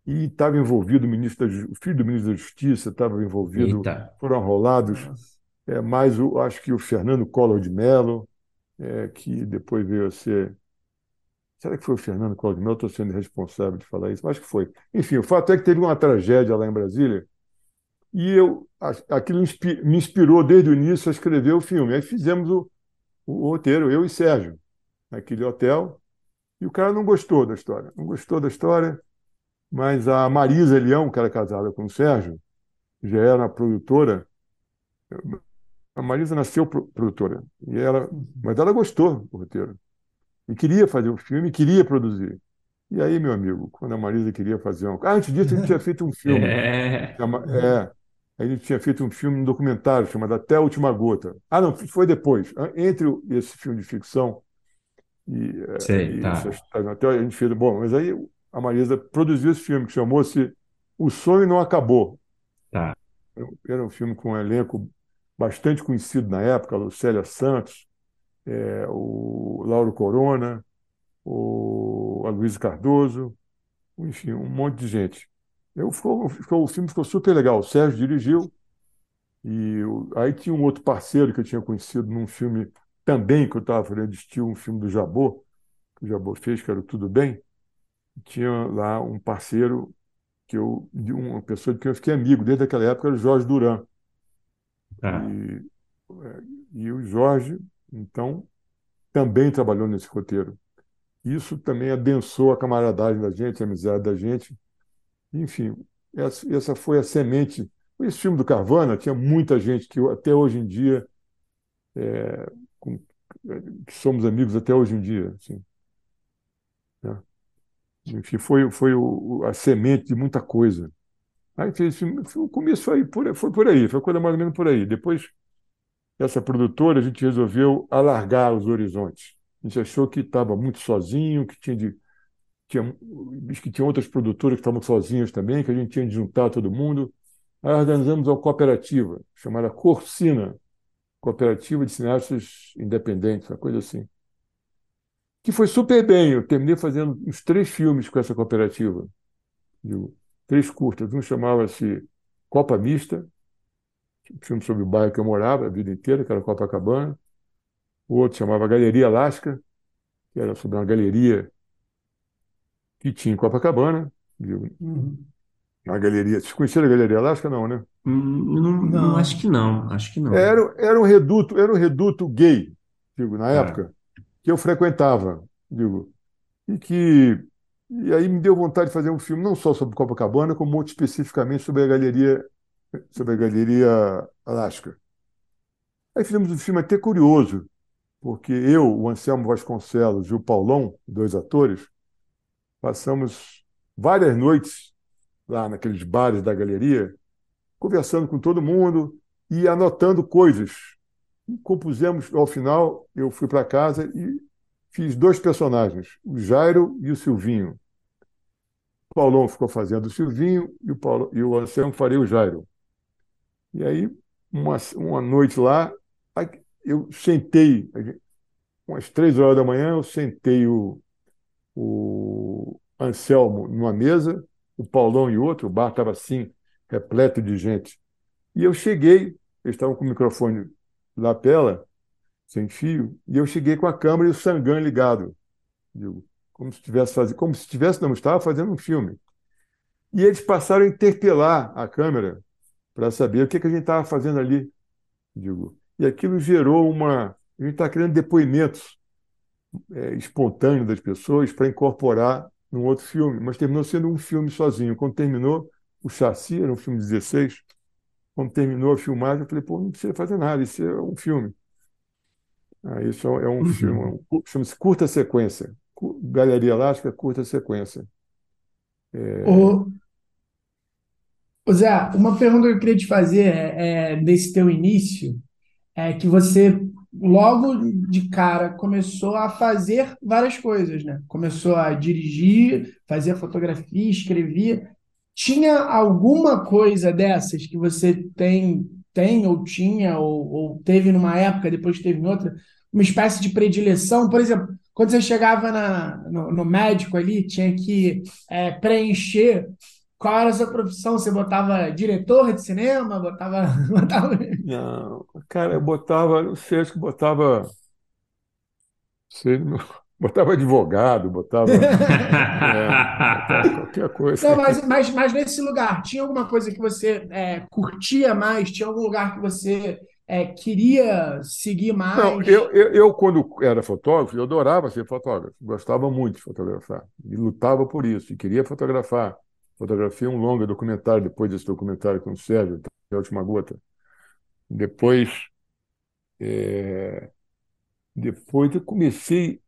S3: e estava envolvido o ministro da, o filho do ministro da Justiça estava envolvido, Eita. foram rolados é, mais o, acho que o Fernando Collor de Mello, é, que depois veio a ser. Será que foi o Fernando Collor de Mello? Estou sendo responsável de falar isso, mas acho que foi. Enfim, o fato é que teve uma tragédia lá em Brasília e eu aquilo me inspirou desde o início a escrever o filme. Aí fizemos o, o roteiro, eu e Sérgio, naquele hotel, e o cara não gostou da história. Não gostou da história mas a Marisa Leão, que era casada com o Sérgio, já era produtora. A Marisa nasceu produtora, e ela, mas ela gostou do roteiro. E queria fazer o filme, queria produzir. E aí, meu amigo, quando a Marisa queria fazer um. Ah, antes disso, a gente tinha feito um filme. É. é. A gente tinha feito um filme, um documentário chamado Até a Última Gota. Ah, não, foi depois. Entre esse filme de ficção e,
S2: Sei,
S3: e
S2: tá.
S3: até a gente fez. Bom, mas aí a Marisa produziu esse filme que chamou-se O Sonho Não Acabou.
S2: Tá.
S3: Era um filme com um elenco bastante conhecido na época, Lucélia Santos, é, o Lauro Corona, o Aloysio Cardoso, enfim, um monte de gente. Eu, ficou, ficou, o filme ficou super legal. O Sérgio dirigiu, e aí tinha um outro parceiro que eu tinha conhecido num filme também que eu estava fazendo estilo, um filme do Jabô, que o Jabô fez, que era Tudo Bem tinha lá um parceiro que eu, uma pessoa de quem eu fiquei amigo desde aquela época, era o Jorge Duran.
S2: Ah.
S3: E, é, e o Jorge, então, também trabalhou nesse roteiro. Isso também adensou a camaradagem da gente, a amizade da gente. Enfim, essa, essa foi a semente. Esse filme do Carvana tinha muita gente que até hoje em dia é, com, que somos amigos até hoje em dia. Assim. Enfim, foi, foi o, a semente de muita coisa. Aí fez, o começo foi por, foi por aí, foi coisa mais ou menos por aí. Depois, essa produtora, a gente resolveu alargar os horizontes. A gente achou que estava muito sozinho, que tinha de tinha, que tinha outras produtoras que estavam sozinhas também, que a gente tinha de juntar todo mundo. Aí organizamos uma cooperativa chamada Corsina, Cooperativa de Cineastas Independentes, uma coisa assim que foi super bem. Eu terminei fazendo uns três filmes com essa cooperativa, digo, três curtas. Um chamava-se Copa Mista, um filme sobre o bairro que eu morava a vida inteira, que era Copacabana. O outro chamava Galeria Alaska, que era sobre uma galeria que tinha em Copacabana. Digo, uhum. A galeria. Vocês conheceram a Galeria Alaska? Não, né?
S2: Hum, não, não, acho que não. Acho que não.
S3: Era, era um reduto, era um reduto gay, digo, na é. época que eu frequentava, digo, e que e aí me deu vontade de fazer um filme não só sobre Copacabana, como muito especificamente sobre a galeria sobre a galeria Alaska. Aí fizemos um filme até curioso, porque eu, o Anselmo Vasconcelos e o Paulão, dois atores, passamos várias noites lá naqueles bares da galeria, conversando com todo mundo e anotando coisas compusemos, ao final, eu fui para casa e fiz dois personagens, o Jairo e o Silvinho. O Paulão ficou fazendo o Silvinho e o, Paulo, e o Anselmo faria o Jairo. E aí, uma, uma noite lá, eu sentei, umas três horas da manhã, eu sentei o, o Anselmo numa mesa, o Paulão e outro, o bar estava assim, repleto de gente. E eu cheguei, eles estavam com o microfone lapela, sem fio, e eu cheguei com a câmera e o Sangan ligado. Digo, como se tivesse fazendo, como se tivesse, não estava fazendo um filme. E eles passaram a interpelar a câmera para saber o que, que a gente estava fazendo ali. Digo, e aquilo gerou uma. A gente está criando depoimentos é, espontâneos das pessoas para incorporar num outro filme, mas terminou sendo um filme sozinho. Quando terminou, o Chassi era um filme de 16, quando terminou a filmagem, eu falei, pô, não precisa fazer nada, isso é um filme. Aí isso é um uhum. filme, chama-se Curta Sequência. Galeria Elástica, Curta Sequência.
S1: É... O... o Zé, uma pergunta que eu queria te fazer é, é, desse teu início, é que você logo de cara começou a fazer várias coisas, né? Começou a dirigir, fazer fotografia, escrevia. Tinha alguma coisa dessas que você tem, tem ou tinha, ou, ou teve numa época, depois teve em outra, uma espécie de predileção? Por exemplo, quando você chegava na, no, no médico ali, tinha que é, preencher qual era a sua profissão? Você botava diretor de cinema? Botava. botava...
S3: Não, cara, eu botava, não sei, acho que botava. Sei, botava advogado, botava, é, botava qualquer coisa.
S1: Não, mas, mas, mas nesse lugar, tinha alguma coisa que você é, curtia mais? Tinha algum lugar que você é, queria seguir mais?
S3: Não, eu, eu, eu, quando era fotógrafo, eu adorava ser fotógrafo, gostava muito de fotografar, e lutava por isso, e queria fotografar. Fotografia um longa documentário, depois desse documentário com o Sérgio, a última gota. Depois, é, depois eu comecei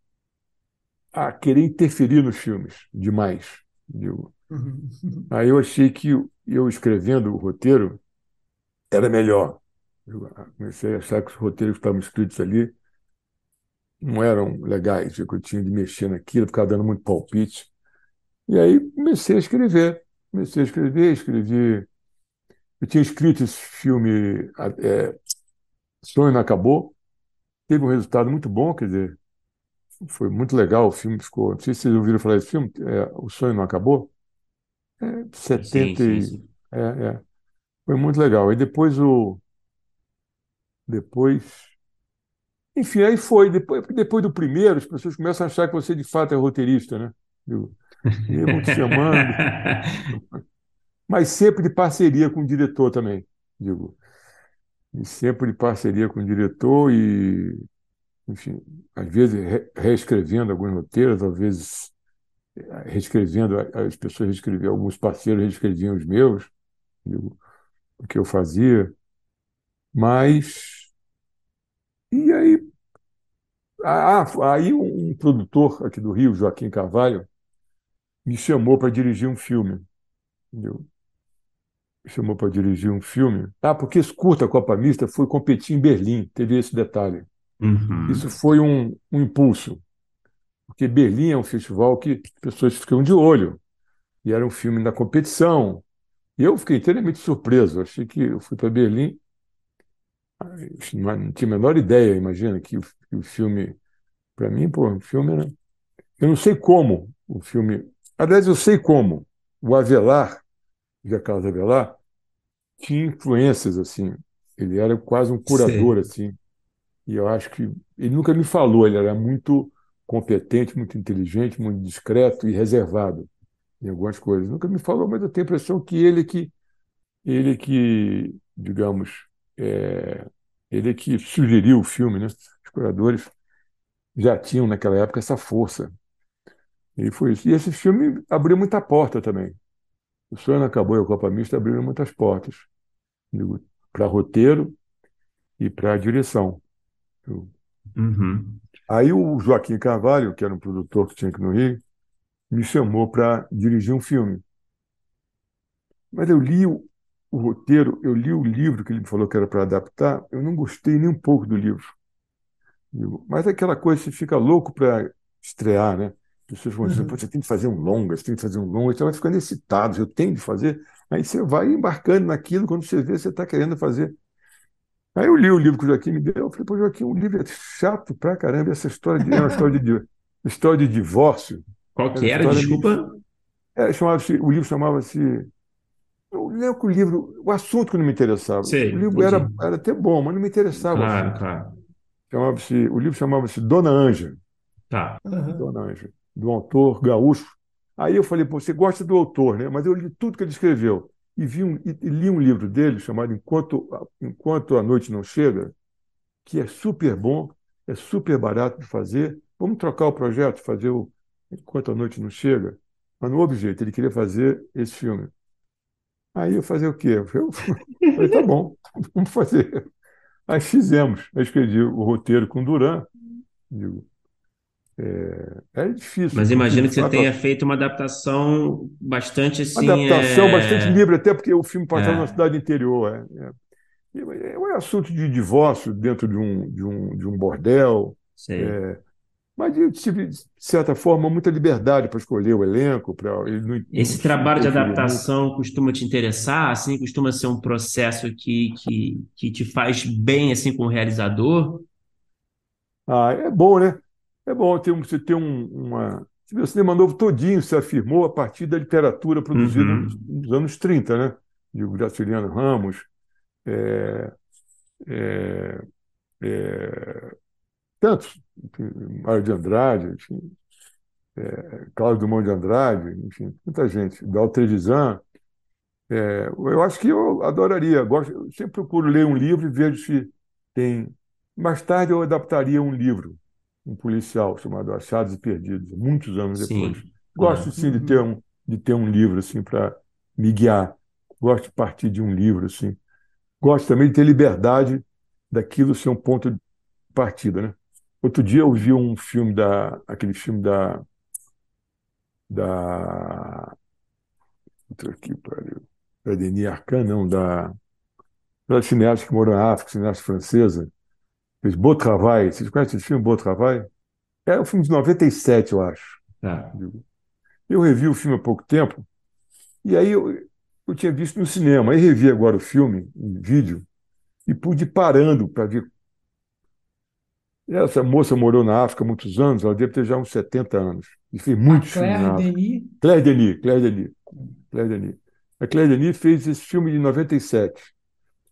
S3: a querer interferir nos filmes demais. Digo. Uhum. Aí eu achei que eu escrevendo o roteiro era melhor. Eu comecei a achar que os roteiros que estavam escritos ali não eram legais, que eu tinha de mexer naquilo, ficava dando muito palpite. E aí comecei a escrever. Comecei a escrever, escrevi. Eu tinha escrito esse filme é, Sonho Não Acabou. Teve um resultado muito bom, quer dizer, foi muito legal o filme. Ficou, não sei se vocês ouviram falar desse filme, é, O Sonho Não Acabou. É, 70 sim, sim, sim. É, é. Foi muito legal. E depois o. Depois. Enfim, aí foi. Depois, depois do primeiro, as pessoas começam a achar que você de fato é roteirista, né? Eu, e vão te chamando. Mas sempre de parceria com o diretor também, digo. E sempre de parceria com o diretor e, enfim, às vezes reescrevendo alguns roteiros, às vezes eh, reescrevendo, as pessoas reescreviam, alguns parceiros reescreviam os meus, o que eu fazia. Mas. E aí. Ah, aí um produtor aqui do Rio, Joaquim Carvalho, me chamou para dirigir um filme. Entendeu? Me chamou para dirigir um filme. Ah, porque esse curta Copa Mista foi competir em Berlim, teve esse detalhe. Uhum. Isso foi um, um impulso, porque Berlim é um festival que as pessoas ficam de olho. E era um filme na competição. E eu fiquei inteiramente surpreso. Achei que eu fui para Berlim, não tinha a menor ideia, imagina, que o, que o filme, para mim, pô, o filme era. Eu não sei como o filme Aliás, eu sei como. O Avelar, José Carlos Avelar, tinha influências assim. Ele era quase um curador assim. E eu acho que ele nunca me falou, ele era muito competente, muito inteligente, muito discreto e reservado em algumas coisas. Nunca me falou, mas eu tenho a impressão que ele que ele que, digamos, é, ele que sugeriu o filme, né? Os curadores já tinham naquela época essa força e foi isso. E esse filme abriu muita porta também. O Sonho Acabou e a Copa Mista abriram muitas portas para roteiro e para direção. Uhum. Aí o Joaquim Carvalho, que era um produtor que tinha aqui no Rio, me chamou para dirigir um filme. Mas eu li o, o, roteiro, eu li o livro que ele me falou que era para adaptar, eu não gostei nem um pouco do livro. Mas é aquela coisa, você fica louco para estrear, né? pessoas vão dizendo, uhum. você tem que fazer um longa, você tem que fazer um longa, você vai ficando excitado, eu tenho de fazer. Aí você vai embarcando naquilo, quando você vê, você está querendo fazer. Aí eu li o livro que o Joaquim me deu, eu falei, pô, Joaquim, o livro é chato pra caramba, essa história de, é uma história de, história de divórcio.
S2: Qual que era, desculpa?
S3: De, é, chamava o livro chamava-se... Eu lembro que o livro, o assunto que não me interessava. Sei, o livro era, era até bom, mas não me interessava.
S2: Claro, claro.
S3: Chamava-se, o livro chamava-se Dona Anja.
S2: Tá.
S3: Uhum. Dona Anja do autor gaúcho. Aí eu falei, Pô, você gosta do autor, né? Mas eu li tudo que ele escreveu. E, vi um, e, e li um livro dele chamado Enquanto, Enquanto a Noite Não Chega, que é super bom, é super barato de fazer. Vamos trocar o projeto, fazer o Enquanto a Noite Não Chega? Mas não houve jeito, ele queria fazer esse filme. Aí eu fazer o quê? Eu falei, tá bom, vamos fazer. Aí fizemos. Aí escrevi o roteiro com Duran. Digo, é, é difícil.
S2: Mas imagino que você tenha feito uma adaptação bastante assim.
S3: Uma adaptação é... bastante livre, até porque o filme passava é. na cidade interior. É, é. é um assunto de divórcio dentro de um, de um, de um bordel. É, mas eu tive, de certa forma, muita liberdade para escolher o elenco. Pra,
S2: não, Esse não trabalho de adaptação muito. costuma te interessar? Assim, costuma ser um processo que, que, que te faz bem assim com o realizador?
S3: Ah, é bom, né? É bom ter, você ter um, uma. O cinema novo todinho se afirmou a partir da literatura produzida uhum. nos, nos, anos 30, né? De Graciliano Ramos, é, é, é, tantos, Mário de Andrade, enfim, é, Cláudio Dumont de Andrade, enfim, muita gente, Daltredisan. É, eu acho que eu adoraria, gosto, eu sempre procuro ler um livro e vejo se tem. Mais tarde eu adaptaria um livro um policial chamado Achados e Perdidos, muitos anos sim. depois. Gosto sim de ter um de ter um livro assim para me guiar. Gosto de partir de um livro assim. Gosto também de ter liberdade daquilo ser um ponto de partida, né? Outro dia eu vi um filme da aquele filme da da aqui, pariu. Da Denis Arcan, não, da, da cineasta que morou na África, cineasta francesa, Fez Beau Travail. Vocês conhecem esse filme, Beau Travail? É um filme de 97, eu acho.
S2: É.
S3: Eu revi o filme há pouco tempo, e aí eu, eu tinha visto no cinema. Aí revi agora o filme, em vídeo, e pude ir parando para ver. Essa moça morou na África há muitos anos, ela deve ter já uns 70 anos. E fez muitos filmes. Claire Denis? Claire Denis, Claire Denis. Claire Denis. A Claire Denis fez esse filme de 97.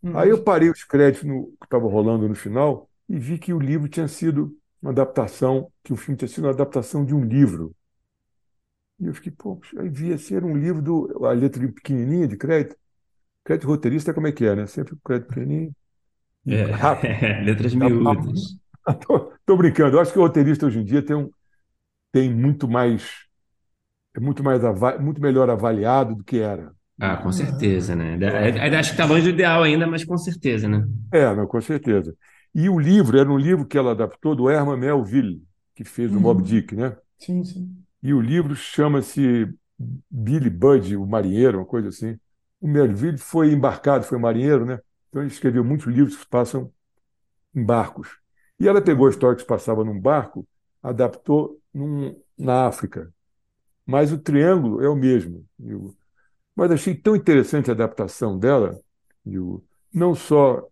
S3: Uhum. Aí eu parei os créditos no, que estavam rolando no final e vi que o livro tinha sido uma adaptação, que o filme tinha sido uma adaptação de um livro. E eu fiquei, pô, aí via ser um livro do a letra pequenininha de crédito. Crédito roteirista como é que é, né? Sempre crédito pequenininho.
S2: É, rápido. É, letras tá miúdas.
S3: Tô, tô, brincando. Eu acho que o roteirista hoje em dia tem um tem muito mais é muito mais muito melhor avaliado do que era.
S2: Ah, com certeza, né? Acho que está longe do ideal ainda, mas com certeza, né?
S3: É, não, com certeza. E o livro era um livro que ela adaptou do Herman Melville, que fez o Mob uhum. Dick, né?
S4: Sim, sim.
S3: E o livro chama-se Billy Budd, o marinheiro, uma coisa assim. O Melville foi embarcado, foi marinheiro, né? Então ele escreveu muitos livros que passam em barcos. E ela pegou a história que se passava num barco, adaptou num, na África. Mas o triângulo é o mesmo. Mas achei tão interessante a adaptação dela, não só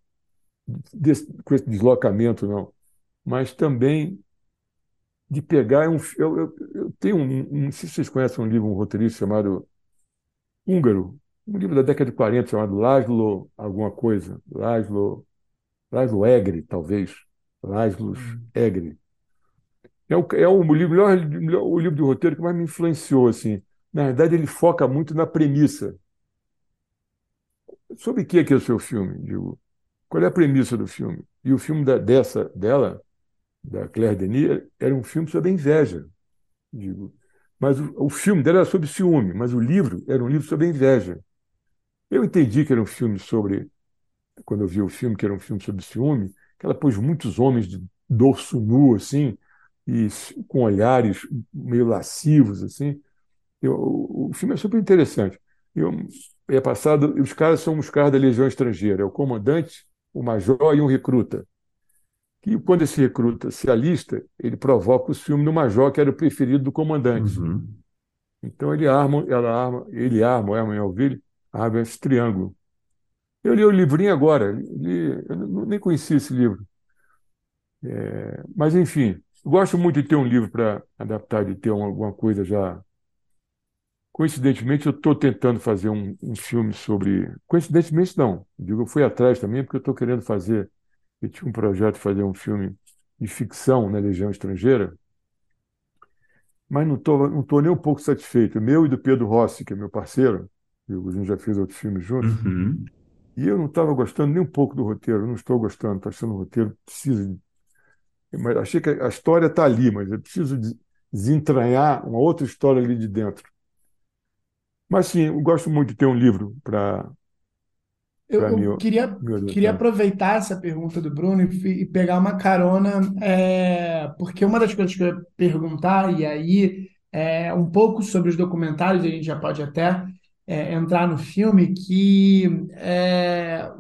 S3: desse, com esse deslocamento, não, mas também de pegar um. Eu, eu, eu tenho um, um, Não sei se vocês conhecem um livro, um roteirista chamado Húngaro, um livro da década de 40 chamado Laszlo alguma coisa, Laszlo, Laszlo Egri, talvez, Laszlo uhum. Egri. É, o, é o, livro, melhor, o livro de roteiro que mais me influenciou. Assim. Na verdade, ele foca muito na premissa. Sobre o que é, que é o seu filme? Digo, qual é a premissa do filme? E o filme da, dessa, dela, da Claire Denis, era um filme sobre inveja. Digo. Mas o, o filme dela era sobre ciúme, mas o livro era um livro sobre inveja. Eu entendi que era um filme sobre, quando eu vi o filme, que era um filme sobre ciúme, que ela pôs muitos homens de dorso nu, assim, e com olhares meio lascivos, assim. Eu, o, o filme é super interessante. Eu, é passado, os caras são os caras da Legião Estrangeira, é o comandante o major e um recruta. E quando esse recruta se alista, ele provoca o ciúme no major, que era o preferido do comandante.
S2: Uhum.
S3: Então ele arma, ela arma, ele arma, o Herman Melville, arma esse triângulo. Eu li o livrinho agora, li, eu nem conhecia esse livro. É, mas, enfim, gosto muito de ter um livro para adaptar, de ter alguma coisa já Coincidentemente, eu estou tentando fazer um, um, filme sobre. Coincidentemente, não. Digo, eu fui atrás também, porque eu estou querendo fazer. Eu tinha um projeto de fazer um filme de ficção na Legião Estrangeira, mas não estou não tô nem um pouco satisfeito. Meu e do Pedro Rossi, que é meu parceiro, a gente já fez outros filmes juntos,
S2: uhum.
S3: e eu não estava gostando nem um pouco do roteiro, não estou gostando, estou achando o roteiro precisa. De... Mas achei que a história está ali, mas eu preciso desentranhar uma outra história ali de dentro. Mas sim, eu gosto muito de ter um livro para
S1: eu, eu queria, queria aproveitar essa pergunta do Bruno e, e pegar uma carona, é, porque uma das coisas que eu ia perguntar, e aí é um pouco sobre os documentários, a gente já pode até é, entrar no filme, que é,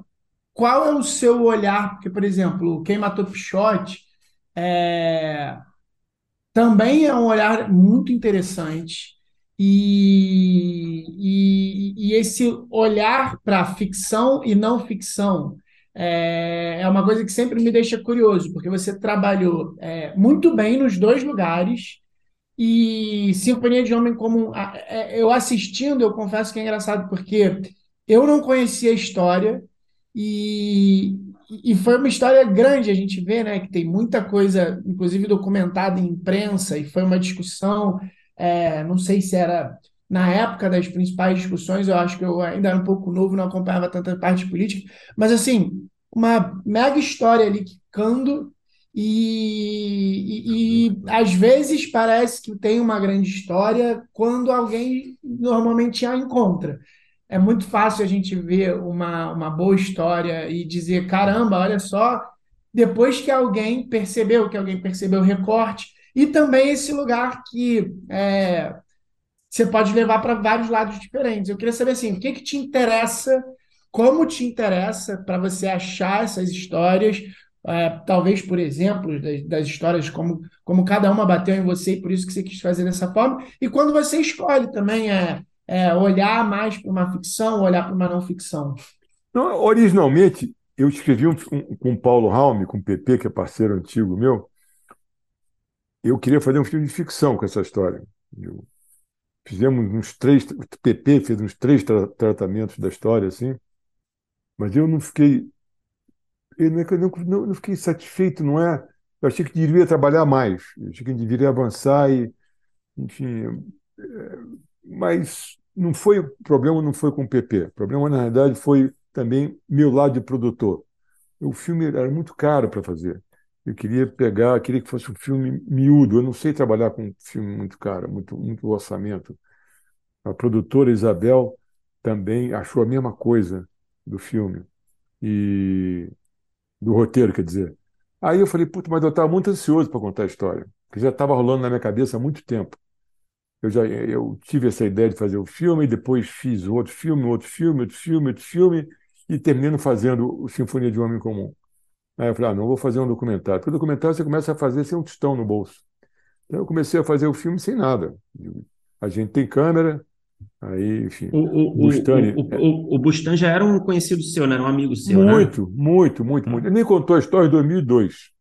S1: qual é o seu olhar? Porque, por exemplo, Quem Matou Pichote é, também é um olhar muito interessante. E, e, e esse olhar para ficção e não ficção é, é, uma coisa que sempre me deixa curioso, porque você trabalhou é, muito bem nos dois lugares. E Sinfonia de Homem Comum, é, eu assistindo, eu confesso que é engraçado, porque eu não conhecia a história e, e foi uma história grande, a gente vê, né, que tem muita coisa, inclusive documentada em imprensa, e foi uma discussão, é, não sei se era na época das principais discussões, eu acho que eu ainda era um pouco novo, não acompanhava tanta parte política, mas assim, uma mega história ali quicando, e, e, e, às vezes parece que tem uma grande história quando alguém normalmente a encontra. É muito fácil a gente ver uma, uma boa história e dizer: caramba, olha só, depois que alguém percebeu, que alguém percebeu o recorte, e também esse lugar que é, você pode levar para vários lados diferentes. Eu queria saber assim, o que, que te interessa, como te interessa para você achar essas histórias, é, talvez por exemplo das, das, histórias como, como cada uma bateu em você e por isso que você quis fazer dessa forma, e quando você escolhe também é é, olhar mais para uma ficção, olhar para uma não ficção?
S3: Não, originalmente, eu escrevi um, um, com o Paulo Raume, com o PP, que é parceiro antigo meu. Eu queria fazer um filme de ficção com essa história. Eu, fizemos uns três. O PP fez uns três tra tratamentos da história, assim. Mas eu não fiquei. Eu não, não, não fiquei satisfeito, não é? Eu achei que deveria trabalhar mais. Eu achei que deveria avançar e. Enfim. É, mas não foi o problema não foi com o PP. O problema na realidade foi também meu lado de produtor. O filme era muito caro para fazer. Eu queria pegar, queria que fosse um filme miúdo. Eu não sei trabalhar com um filme muito caro, muito muito orçamento. A produtora Isabel também achou a mesma coisa do filme e do roteiro, quer dizer. Aí eu falei, puta, mas eu estava muito ansioso para contar a história, que já estava rolando na minha cabeça há muito tempo. Eu já eu tive essa ideia de fazer o filme, depois fiz outro filme, outro filme, outro filme, outro filme, e termino fazendo Sinfonia de Homem Comum. Aí eu falei, ah, não vou fazer um documentário. Porque o documentário você começa a fazer sem um tostão no bolso. Então eu comecei a fazer o filme sem nada. A gente tem câmera, aí, enfim.
S2: O, o, Bustani, o, o, o, Bustan já era um conhecido seu, né? Era um amigo seu,
S3: muito, né? Muito, muito, muito. Ele nem contou a história em 2002,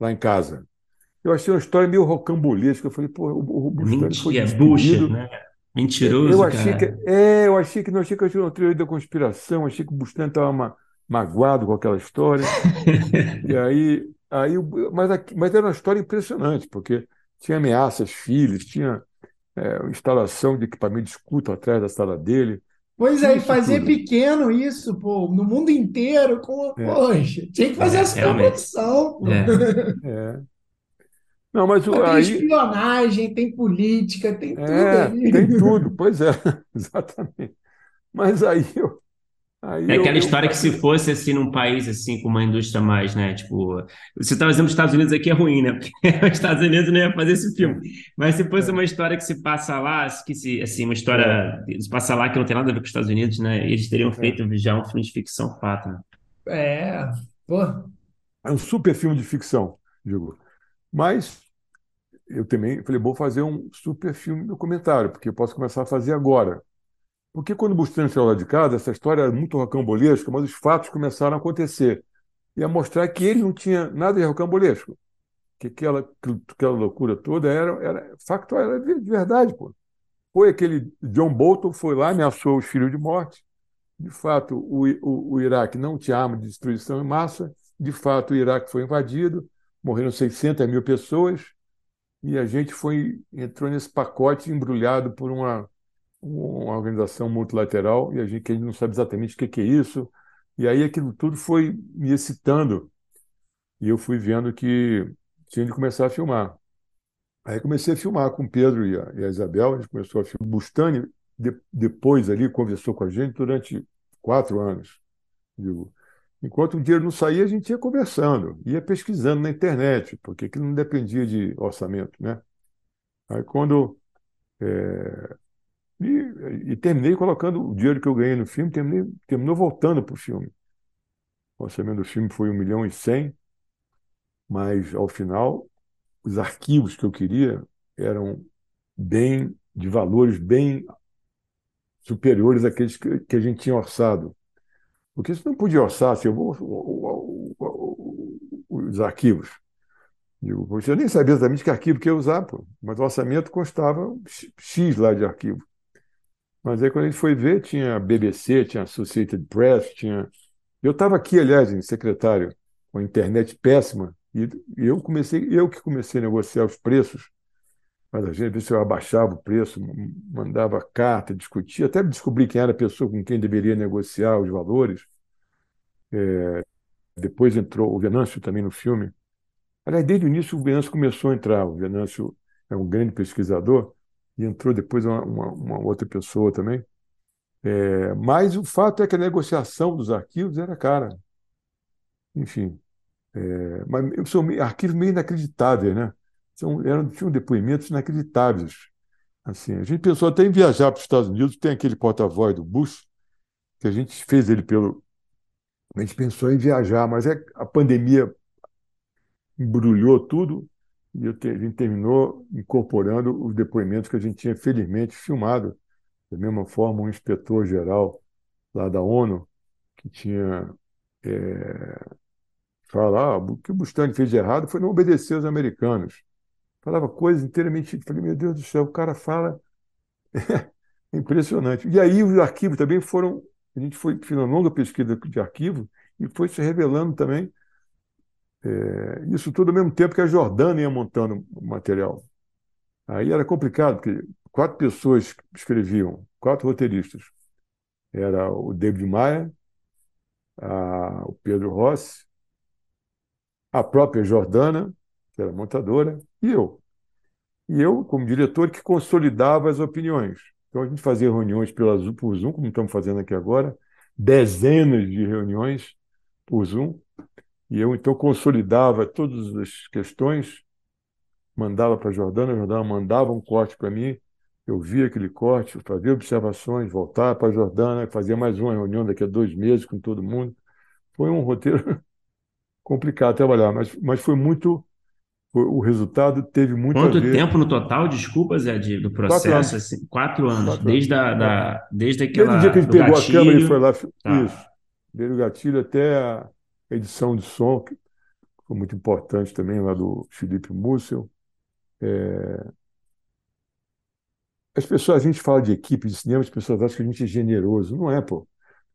S3: lá em casa. Eu achei uma história meio rocambolesca. Eu falei, pô, o, o Bustani foi
S2: é bucha, né? Mentiroso,
S3: eu achei cara. Que, é, eu achei que não achei que eu tinha uma teoria da conspiração, achei que o Bustani estava ma, magoado com aquela história. e aí, aí mas, mas era uma história impressionante, porque tinha ameaças, filhos, tinha é, instalação de equipamento de escuta atrás da sala dele.
S1: Pois é, e fazer tudo. pequeno isso, pô, no mundo inteiro, com, é. poxa, tinha que fazer é, essa produção.
S3: É. é. Não, mas
S1: o, tem aí... espionagem, tem política, tem tudo
S3: é, Tem tudo, pois é, exatamente. Mas aí eu.
S2: Aí é aquela eu, história eu... que se fosse assim num país assim com uma indústria mais, né? Tipo, você está dizendo os Estados Unidos aqui é ruim, né? Porque os Estados Unidos não ia fazer esse filme. Mas se fosse é. uma história que se passa lá, que se assim uma história é. se passa lá que não tem nada a ver com os Estados Unidos, né? Eles teriam é. feito já um filme de ficção fato, né?
S1: É, pô.
S3: É um super filme de ficção, digo. Mas eu também falei, vou fazer um super filme documentário, porque eu posso começar a fazer agora. Porque quando o Bustani saiu lá de casa, essa história era muito rocambolesca, mas os fatos começaram a acontecer. E a mostrar que ele não tinha nada de rocambolesco. Que aquela, aquela loucura toda era, era factual, era de verdade. Pô. Foi aquele John Bolton, foi lá, ameaçou os filhos de morte. De fato, o, o, o Iraque não tinha arma de destruição em massa. De fato, o Iraque foi invadido, morreram 600 mil pessoas e a gente foi entrou nesse pacote embrulhado por uma, uma organização multilateral e a gente, que a gente não sabe exatamente o que, é isso. E aí aquilo tudo foi me excitando e eu fui vendo que tinha de começar a filmar. Aí comecei a filmar com o Pedro e a, e a Isabel, a gente começou a filmar. Bustani de, depois ali conversou com a gente durante quatro anos. Digo, enquanto o dinheiro não saía, a gente ia conversando, ia pesquisando na internet, porque aquilo não dependia de orçamento, né? Aí quando é, e, e, terminei colocando o dinheiro que eu ganhei no filme, terminei, terminou voltando para o filme. O orçamento do filme foi 1 milhão e 100, mas ao final os arquivos que eu queria eram bem de valores bem superiores àqueles que, que a gente tinha orçado. Porque você não podia orçar assim, os arquivos. Você nem sabia exatamente que arquivo que ia usar, pô, mas o orçamento constava X lá de arquivo. Mas aí quando a gente foi ver, tinha BBC, tinha Associated Press, tinha. Eu estava aqui, aliás, em secretário, com a internet péssima, e eu comecei, eu que comecei a negociar os preços mas a gente, eu abaixava o preço, mandava carta, discutia, até descobri quem era a pessoa com quem deveria negociar os valores. É, depois entrou o Venâncio também no filme. Aliás, desde o início o Venâncio começou a entrar. O Venâncio é um grande pesquisador e entrou depois uma, uma, uma outra pessoa também. É, mas o fato é que a negociação dos arquivos era cara. Enfim, é, mas são arquivos meio inacreditáveis, né? São, eram, tinham depoimentos inacreditáveis. Assim, a gente pensou até em viajar para os Estados Unidos, tem aquele porta-voz do Bush, que a gente fez ele pelo. A gente pensou em viajar, mas é, a pandemia embrulhou tudo e a gente terminou incorporando os depoimentos que a gente tinha felizmente filmado. Da mesma forma, um inspetor-geral lá da ONU, que tinha é, fala, ah, o que o Bustani fez de errado foi não obedecer aos americanos falava coisas inteiramente. Falei, meu Deus do céu, o cara fala. É impressionante. E aí os arquivos também foram. A gente foi fez uma longa pesquisa de arquivo e foi se revelando também. É, isso tudo ao mesmo tempo que a Jordana ia montando o material. Aí era complicado, porque quatro pessoas escreviam, quatro roteiristas. Era o David Maia, a, o Pedro Rossi, a própria Jordana, que era montadora, e eu. E eu, como diretor, que consolidava as opiniões. Então a gente fazia reuniões pela, por Zoom, como estamos fazendo aqui agora, dezenas de reuniões por Zoom, e eu então consolidava todas as questões, mandava para a Jordana, a Jordana mandava um corte para mim, eu via aquele corte, fazia observações, voltava para a Jordana, fazia mais uma reunião daqui a dois meses com todo mundo. Foi um roteiro complicado trabalhar, mas, mas foi muito o resultado teve muito
S2: Quanto tempo no total, desculpa, Zé, de, do processo? Quatro anos. Assim, quatro anos. Quatro desde, A, da, desde aquela.
S3: Desde o dia que ele pegou gatilho... a câmera e foi lá. Tá. Isso. Desde o gatilho até a edição de som, que foi muito importante também, lá do Felipe Mussel. É... As pessoas, a gente fala de equipe de cinema, as pessoas acham que a gente é generoso. Não é, pô.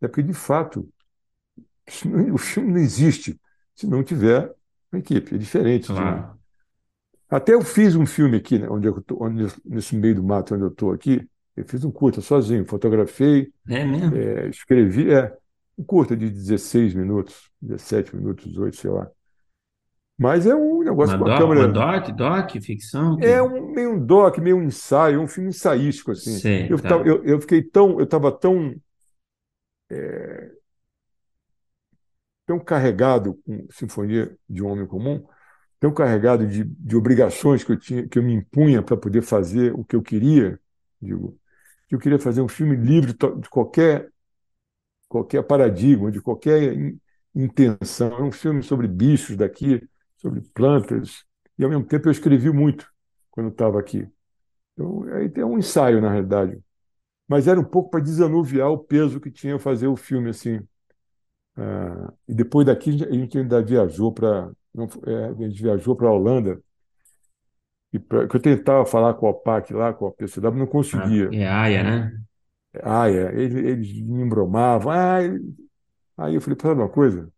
S3: É porque, de fato, o filme não existe se não tiver uma equipe. É diferente. Claro. De até eu fiz um filme aqui, né, onde eu tô, onde, nesse meio do mato onde eu estou aqui. Eu fiz um curta sozinho, fotografei,
S2: é mesmo?
S3: É, escrevi, é, um curta de 16 minutos, 17 minutos, 18, sei lá. Mas é um negócio
S2: uma
S3: com
S2: a
S3: câmera.
S2: Uma doc, doc, ficção?
S3: É um, meio um doc, meio um ensaio, um filme ensaístico, assim.
S2: Sei,
S3: eu,
S2: tá.
S3: tava, eu, eu, fiquei tão. Eu estava tão. É, tão carregado com Sinfonia de um Homem Comum tão carregado de, de obrigações que eu tinha, que eu me impunha para poder fazer o que eu queria, digo, que eu queria fazer um filme livre de qualquer qualquer paradigma, de qualquer intenção. É um filme sobre bichos daqui, sobre plantas, e ao mesmo tempo eu escrevi muito quando estava aqui. Então, aí tem um ensaio, na realidade. Mas era um pouco para desanuviar o peso que tinha fazer o filme assim. Ah, e depois daqui a gente ainda viajou para é, a gente viajou para a Holanda e pra, que eu tentava falar com a PAC lá, com a PCW, não conseguia.
S2: Ah, é AIA, né?
S3: AIA, eles, eles me embromavam. Ah, aí eu falei, sabe uma coisa?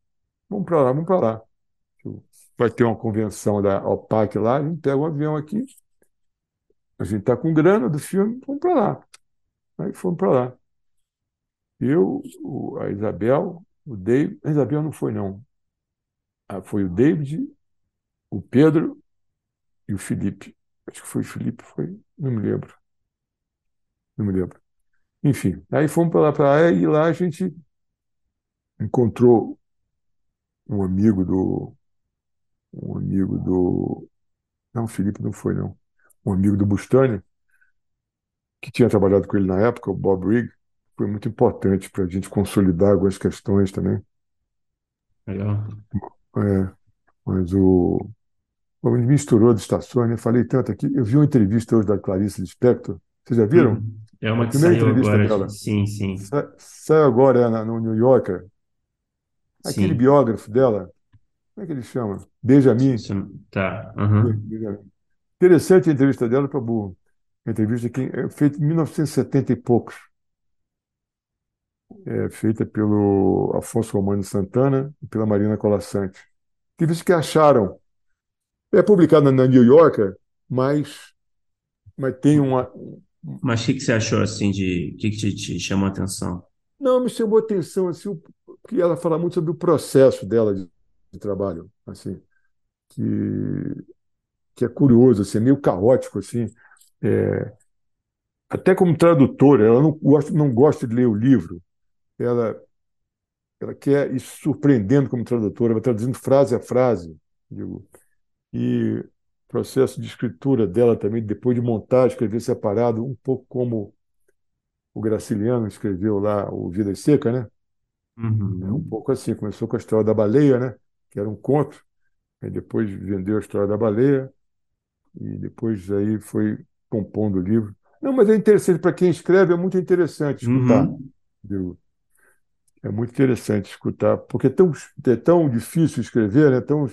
S3: Vamos para lá, vamos para lá. Vai ter uma convenção da OPAC lá, a gente pega um avião aqui, a gente está com grana do filme, vamos para lá. Aí fomos para lá. Eu, a Isabel, o Dave, a Isabel não foi, não. Ah, foi o David, o Pedro e o Felipe. Acho que foi o Felipe, foi? Não me lembro. Não me lembro. Enfim, aí fomos para lá, para e lá a gente encontrou um amigo do. Um amigo do. Não, o Felipe não foi, não. Um amigo do Bustani, que tinha trabalhado com ele na época, o Bob Rigg, foi muito importante para a gente consolidar algumas questões também.
S2: Legal.
S3: É, mas o. Bom, misturou de estações, né? Falei tanto aqui. Eu vi uma entrevista hoje da Clarice Lispector. Vocês já viram?
S2: Hum, É uma que
S3: primeira
S2: saiu
S3: entrevista
S2: agora.
S3: dela.
S2: Sim, sim,
S3: Sa- Saiu agora é, na- no New Yorker. Aquele
S2: sim.
S3: biógrafo dela, como é que ele chama? Benjamin.
S2: Tá.
S3: Benjamin. Interessante a entrevista dela para burro. Entrevista que é feita em 1970 e poucos. É feita pelo Afonso Romano Santana e pela Marina Colasanti. Entrevista que acharam. É publicada na New Yorker, mas, mas tem uma.
S2: Mas o que que você achou assim de. O que que te, te chamou a atenção?
S3: Não, me chamou a atenção assim, que ela fala muito sobre o processo dela de, de trabalho, assim, que, que é curioso, assim, é meio caótico, assim. É, até como tradutora, ela não gosta, não gosta de ler o livro, ela, ela quer ir surpreendendo como tradutora, vai traduzindo frase a frase, digo, e processo de escritura dela também, depois de montar, escrever separado, um pouco como o Graciliano escreveu lá o Vidas Secas, né? É um
S2: Uhum.
S3: pouco assim, começou com a história da baleia, né? Que era um conto, aí depois vendeu a história da baleia e depois aí foi compondo o livro. Não, mas é interessante para quem escreve, é muito interessante escutar,
S2: Uhum.
S3: É muito interessante escutar, porque é tão, é tão difícil escrever, né? Tão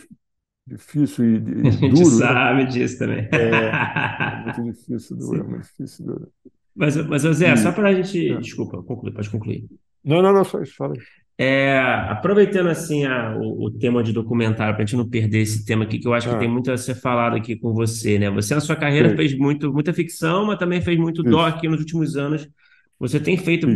S3: difícil e,
S2: A
S3: e
S2: gente
S3: duro, né?
S2: sabe disso também.
S3: É, é muito difícil, duro, é
S2: Sim.
S3: muito difícil, duro.
S2: Mas, mas, Zé, só
S3: E,
S2: para a gente.
S3: é.
S2: Desculpa, conclui, pode concluir.
S3: Não, não, não, só isso, fala.
S2: É, aproveitando assim a- o, o tema de documentário, para a gente não perder esse tema aqui, que eu acho que tem
S3: Ah,
S2: muito a ser falado aqui com você, né? Você na sua carreira
S3: sei,
S2: fez muito, muita ficção, mas também fez muito
S3: isso,
S2: doc nos últimos anos. Você tem feito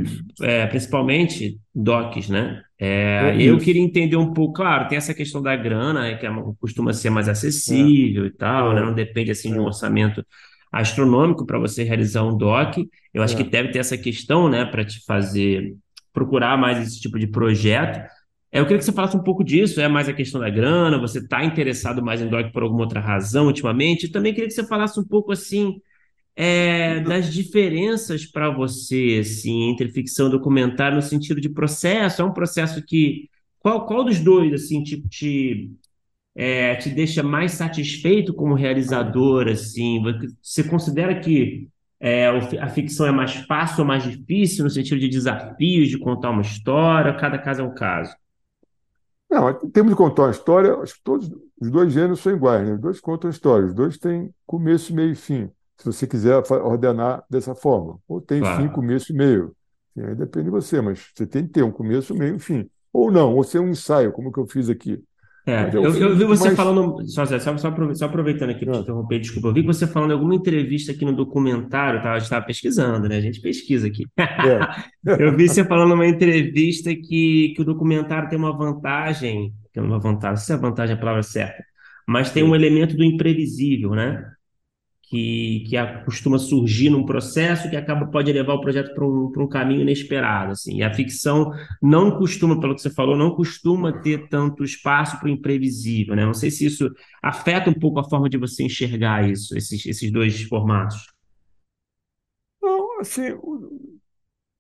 S2: é, principalmente docs, né? É,
S3: é
S2: eu queria entender um pouco, claro, tem essa questão da grana, né, que é uma- costuma ser mais acessível e tal, né? Não
S3: é,
S2: depende assim de um orçamento astronômico para você realizar um doc. Eu acho que deve ter essa questão, né, para te fazer procurar mais esse tipo de projeto. Eu queria que você falasse um pouco disso, é mais a questão da grana, você está interessado mais em doc por alguma outra razão ultimamente? E também queria que você falasse um pouco assim é, das diferenças para você, assim, entre ficção e documentário no sentido de processo. É um processo que qual, qual dos dois assim te, te, é, te deixa mais satisfeito como realizador, assim? Você considera que é, a ficção é mais fácil ou mais difícil no sentido de desafios de contar uma história? Cada caso é um caso.
S3: Não, em termos de contar uma história, acho que todos os dois gêneros são iguais, né? Os dois contam história, os dois têm começo, meio e fim, se você quiser ordenar dessa forma. Ou tem fim,
S2: Claro.
S3: começo e meio. Enfim, aí depende de você, mas você tem que ter um começo, meio e fim. Ou não, ou ser um ensaio, como que eu fiz aqui. Mas
S2: É,
S3: é
S2: eu, eu vi você
S3: mais.
S2: falando, só, só, só aprove- só aproveitando aqui para te
S3: Ah,
S2: interromper, desculpa, eu vi você falando em alguma entrevista aqui no documentário, tá? A gente estava pesquisando, né? A gente pesquisa aqui.
S3: É.
S2: Eu vi você falando numa entrevista que, que o documentário tem uma vantagem, é uma vantagem, não sei se a vantagem é a palavra certa, mas tem um elemento do imprevisível, né? Que, que costuma surgir num processo que acaba pode levar o projeto para um, um caminho inesperado, assim. E a ficção não costuma, pelo que você falou, não costuma ter tanto espaço para o imprevisível, né? Não sei se isso afeta um pouco a forma de você enxergar isso, esses, esses dois formatos.
S3: Não, assim,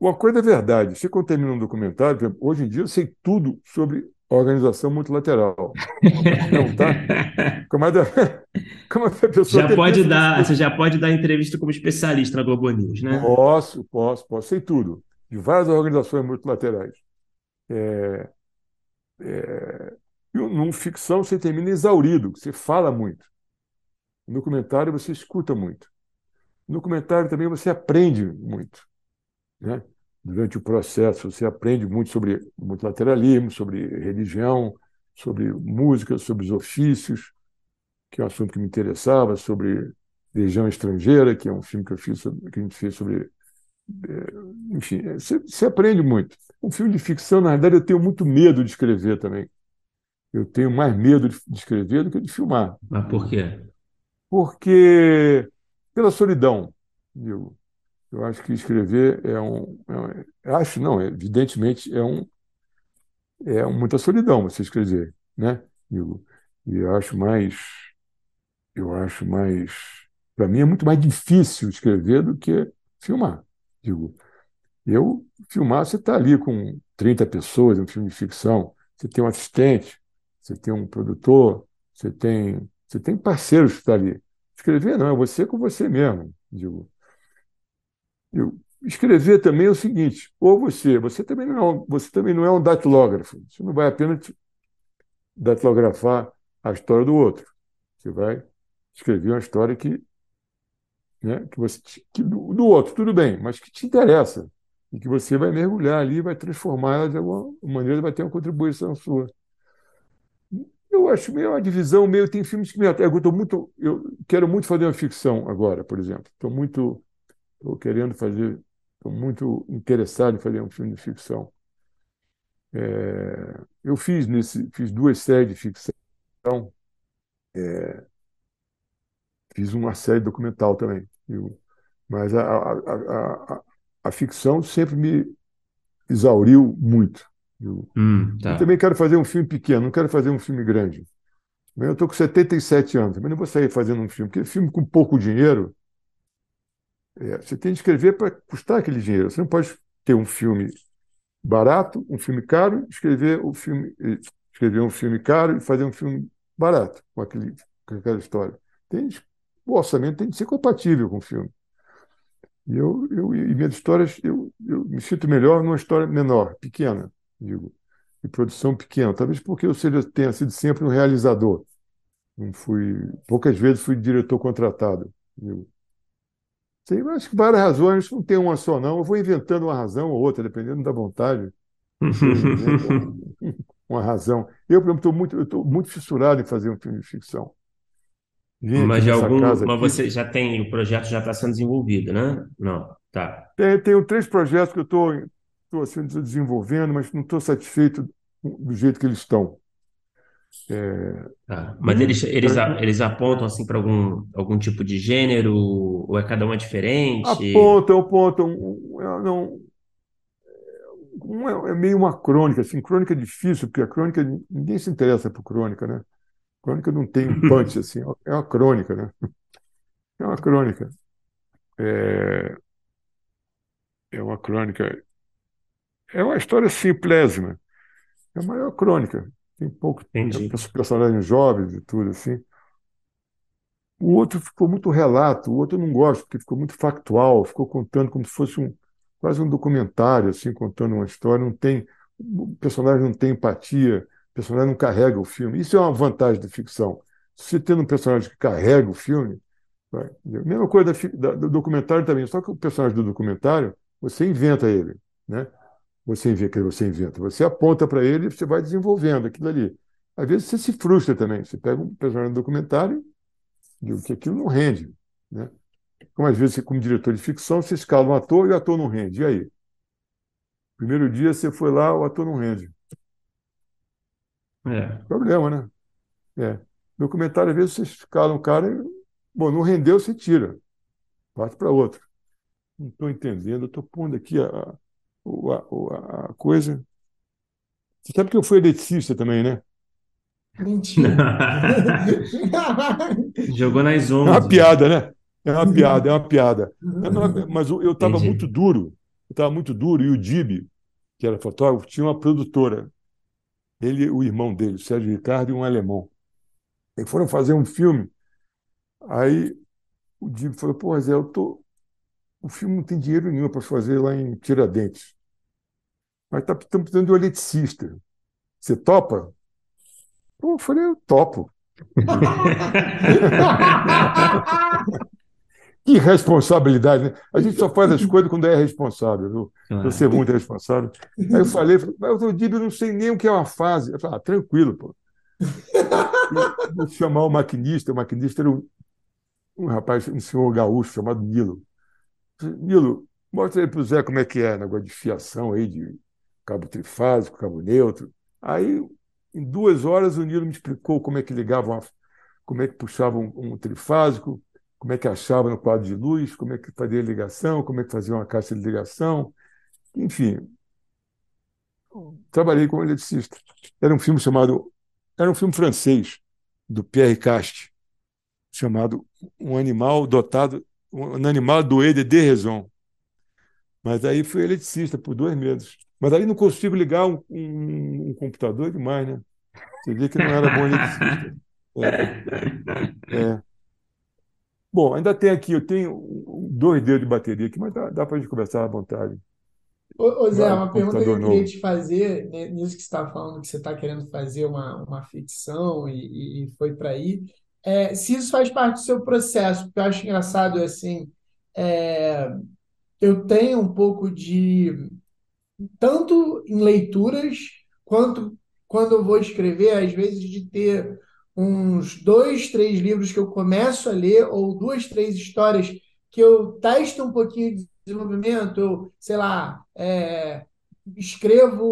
S3: uma coisa é verdade. Você, quando termina um documentário, hoje em dia eu sei tudo sobre organização multilateral. Não, tá? Como é da, como é da pessoa
S2: Já pode dar, você já pode dar entrevista como especialista na Globo News, né?
S3: Posso, posso, posso, sei tudo. De várias organizações multilaterais. É, é, e num ficção você termina exaurido, você fala muito. No documentário você escuta muito. No documentário também você aprende muito, né? Durante o processo você aprende muito sobre multilateralismo, sobre religião, sobre música, sobre os ofícios, que é um assunto que me interessava, sobre Legião Estrangeira, que é um filme que eu fiz, sobre- que a gente fez sobre enfim, é, você, aprende muito. Um filme de ficção, na verdade, eu tenho muito medo de escrever também. Eu tenho mais medo de, de escrever do que de filmar.
S2: Mas por quê?
S3: Porque, pela solidão, digo, Eu acho que escrever é um. É um acho, não, evidentemente é um. É muita solidão você escrever, né? Digo, e eu acho mais. Eu acho mais. Para mim é muito mais difícil escrever do que filmar. Digo, eu filmar, você está ali com 30 pessoas, um filme de ficção, você tem um assistente, você tem um produtor, você tem, você tem parceiros que estão tá ali. Escrever não, é você com você mesmo. Digo, eu, escrever também é o seguinte: ou você, você também não é um, você também não é um datilógrafo. Você não vai apenas datilografar a história do outro. Você vai escrever uma história que, né, que você que do, do outro, tudo bem, mas que te interessa e que você vai mergulhar ali, vai transformar ela de alguma maneira, vai ter uma contribuição sua. Eu acho meio uma divisão meio tem filmes que me até eu muito eu quero muito fazer uma ficção agora, por exemplo. Estou muito Estou querendo fazer, estou muito interessado em fazer um filme de ficção. É, eu fiz nesse, fiz duas séries de ficção. É, fiz uma série documental também. Viu? Mas a, a, a, a, ficção sempre me exauriu muito.
S2: Hum, tá.
S3: Eu também quero fazer um filme pequeno, não quero fazer um filme grande. Eu estou com 77 anos, mas não vou sair fazendo um filme, porque filme com pouco dinheiro é, você tem que escrever para custar aquele dinheiro. Você não pode ter um filme barato, um filme caro, escrever o filme, escrever um filme caro e fazer um filme barato com, aquele, com aquela história. Tem, o orçamento tem que ser compatível com o filme. E eu, eu e minhas histórias, eu, eu me sinto melhor numa história menor, pequena, digo, de produção pequena. Talvez porque eu seja, tenha sido sempre um realizador. Não fui, poucas vezes fui diretor contratado. Digo. Tem, acho que várias razões, não tem uma só, não. Eu vou inventando uma razão ou outra, dependendo da vontade. uma razão. Eu, por exemplo, estou muito, eu muito fissurado em fazer um filme de ficção.
S2: Vim mas de algum, mas aqui, você já tem, o projeto já está sendo desenvolvido, né? Não, tá.
S3: Tem, tenho três projetos que eu estou assim, desenvolvendo, mas não estou satisfeito do jeito que eles estão.
S2: É... Tá. Mas eles, eles, eles apontam assim para algum, algum tipo de gênero, ou é cada uma diferente?
S3: Apontam, apontam. Não, é, é meio uma crônica, assim, crônica é difícil, porque a crônica, ninguém se interessa por crônica, né? Crônica não tem um punch, assim, é uma crônica, né? É uma crônica. É, é uma crônica. É uma história simplésima. É a maior crônica. Tem pouco Entendi. personagens jovens e tudo assim. O outro ficou muito relato, o outro eu não gosto, porque ficou muito factual, ficou contando como se fosse um, quase um documentário, assim, contando uma história. Não tem, o personagem não tem empatia, o personagem não carrega o filme. Isso é uma vantagem da ficção. Se você tendo um personagem que carrega o filme, vai, mesma coisa da, da, do documentário também, só que o personagem do documentário, você inventa ele, né? Você inventa, você inventa. Você aponta para ele e você vai desenvolvendo aquilo ali. Às vezes você se frustra também. Você pega um personagem no documentário e que aquilo não rende. Né? Como às vezes, você, como diretor de ficção, você escala um ator e o ator não rende. E aí? Primeiro dia você foi lá, o ator não rende.
S2: É.
S3: Problema, né? É. Documentário, às vezes, você escala um cara e, bom, não rendeu, você tira. Parte para outro. Não estou entendendo, eu estou pondo aqui a, a, a coisa. Você sabe que eu fui eletricista também, né?
S4: Mentira.
S2: Jogou nas ondas.
S3: É uma piada, né? É uma piada, é uma piada. Mas eu estava muito duro, eu estava muito duro, e o Dib, que era fotógrafo, tinha uma produtora. Ele o irmão dele, Sérgio Ricardo, e um alemão. E foram fazer um filme. Aí o Dib falou: pô, Zé, eu tô, o filme não tem dinheiro nenhum para fazer lá em Tiradentes. Mas tá, estamos precisando de um eletricista. Você topa? eu falei, eu topo. que responsabilidade, né? A gente só faz as coisas quando é responsável, viu? Você é muito responsável. Aí eu falei, mas eu digo, eu não sei nem o que é uma fase. Eu falei, ah, tranquilo, pô. Vou chamar o maquinista, o maquinista era um, um rapaz, um senhor gaúcho chamado Nilo. Nilo, mostra aí para o Zé como é que é, negócio de fiação aí, de cabo trifásico, cabo neutro. Aí, em duas horas, o Nilo me explicou como é que ligava, uma, como é que puxava um, um trifásico, como é que achava no quadro de luz, como é que fazia ligação, como é que fazia uma caixa de ligação, enfim. Trabalhei como eletricista. Era um filme chamado, era um filme francês do Pierre Cast, chamado Um Animal Dotado, Um Animal doé de raison. Mas aí fui eletricista por dois meses. Mas aí não consigo ligar um, um, um computador demais, né? Você vê que não era bom eletricista. É. é. Bom, ainda tem aqui, eu tenho dois dedos de bateria aqui, mas dá, dá para a gente conversar à vontade.
S1: Ô, ô Zé, uma pergunta que eu queria te fazer, né, nisso que você está falando, que você está querendo fazer uma, uma ficção e, e foi para aí, é, se isso faz parte do seu processo, porque eu acho engraçado, assim, é, eu tenho um pouco de, tanto em leituras, quanto quando eu vou escrever, às vezes de ter uns dois, três livros que eu começo a ler, ou duas, três histórias que eu testo um pouquinho de desenvolvimento, sei lá, é, escrevo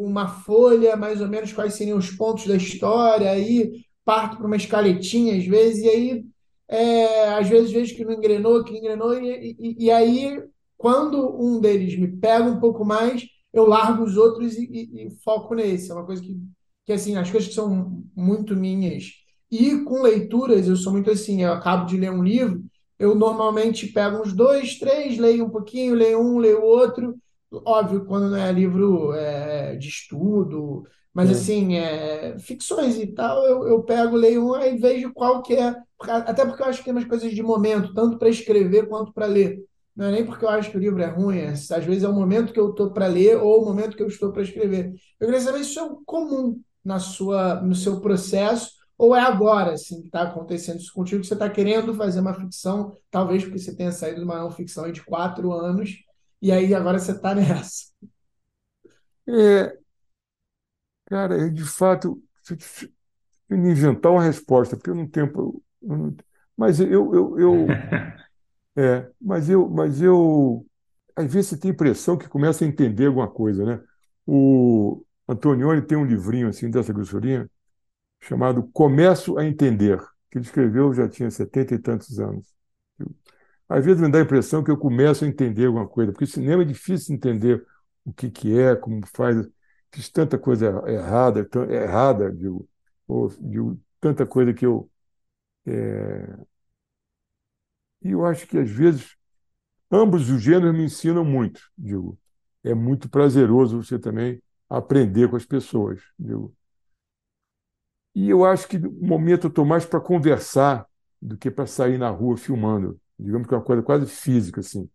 S1: uma folha, mais ou menos quais seriam os pontos da história, aí parto para uma escaletinha às vezes, e aí é, às vezes vejo que não engrenou, que engrenou, e, e, e, aí quando um deles me pega um pouco mais, eu largo os outros e, e, e foco nesse. É uma coisa que que assim, as coisas que são muito minhas. E com leituras, eu sou muito assim, eu acabo de ler um livro, eu normalmente pego uns dois, três, leio um pouquinho, leio um, leio outro. Óbvio, quando não é livro é, de estudo, mas é. assim, é, ficções e tal, eu, eu pego, leio um, aí vejo qual que é. Até porque eu acho que tem umas coisas de momento, tanto para escrever quanto para ler. Não é nem porque eu acho que o livro é ruim, é, às vezes é o momento que eu estou para ler ou o momento que eu estou para escrever. Eu queria saber se isso é comum na sua, no seu processo, ou é agora assim, que está acontecendo isso contigo, que você está querendo fazer uma ficção, talvez porque você tenha saído de uma não ficção de quatro anos, e aí agora você está nessa.
S3: É, cara, eu, de fato, se eu inventar uma resposta, porque eu não tenho. Eu não, mas eu, eu, eu é, mas eu, mas eu, às vezes você tem a impressão que começa a entender alguma coisa, né? O, Antonioni tem um livrinho assim dessa grossurinha chamado Começo a Entender, que ele escreveu já tinha setenta e tantos anos. Às vezes me dá a impressão que eu começo a entender alguma coisa, porque cinema é difícil entender o que, que é, como faz. Fiz tanta coisa errada, errada, digo, ou digo, tanta coisa que eu. É... E eu acho que às vezes ambos os gêneros me ensinam muito, digo. É muito prazeroso você também aprender com as pessoas. Viu? E eu acho que o momento eu estou mais para conversar do que para sair na rua filmando. Digamos que é uma coisa quase física. Assim.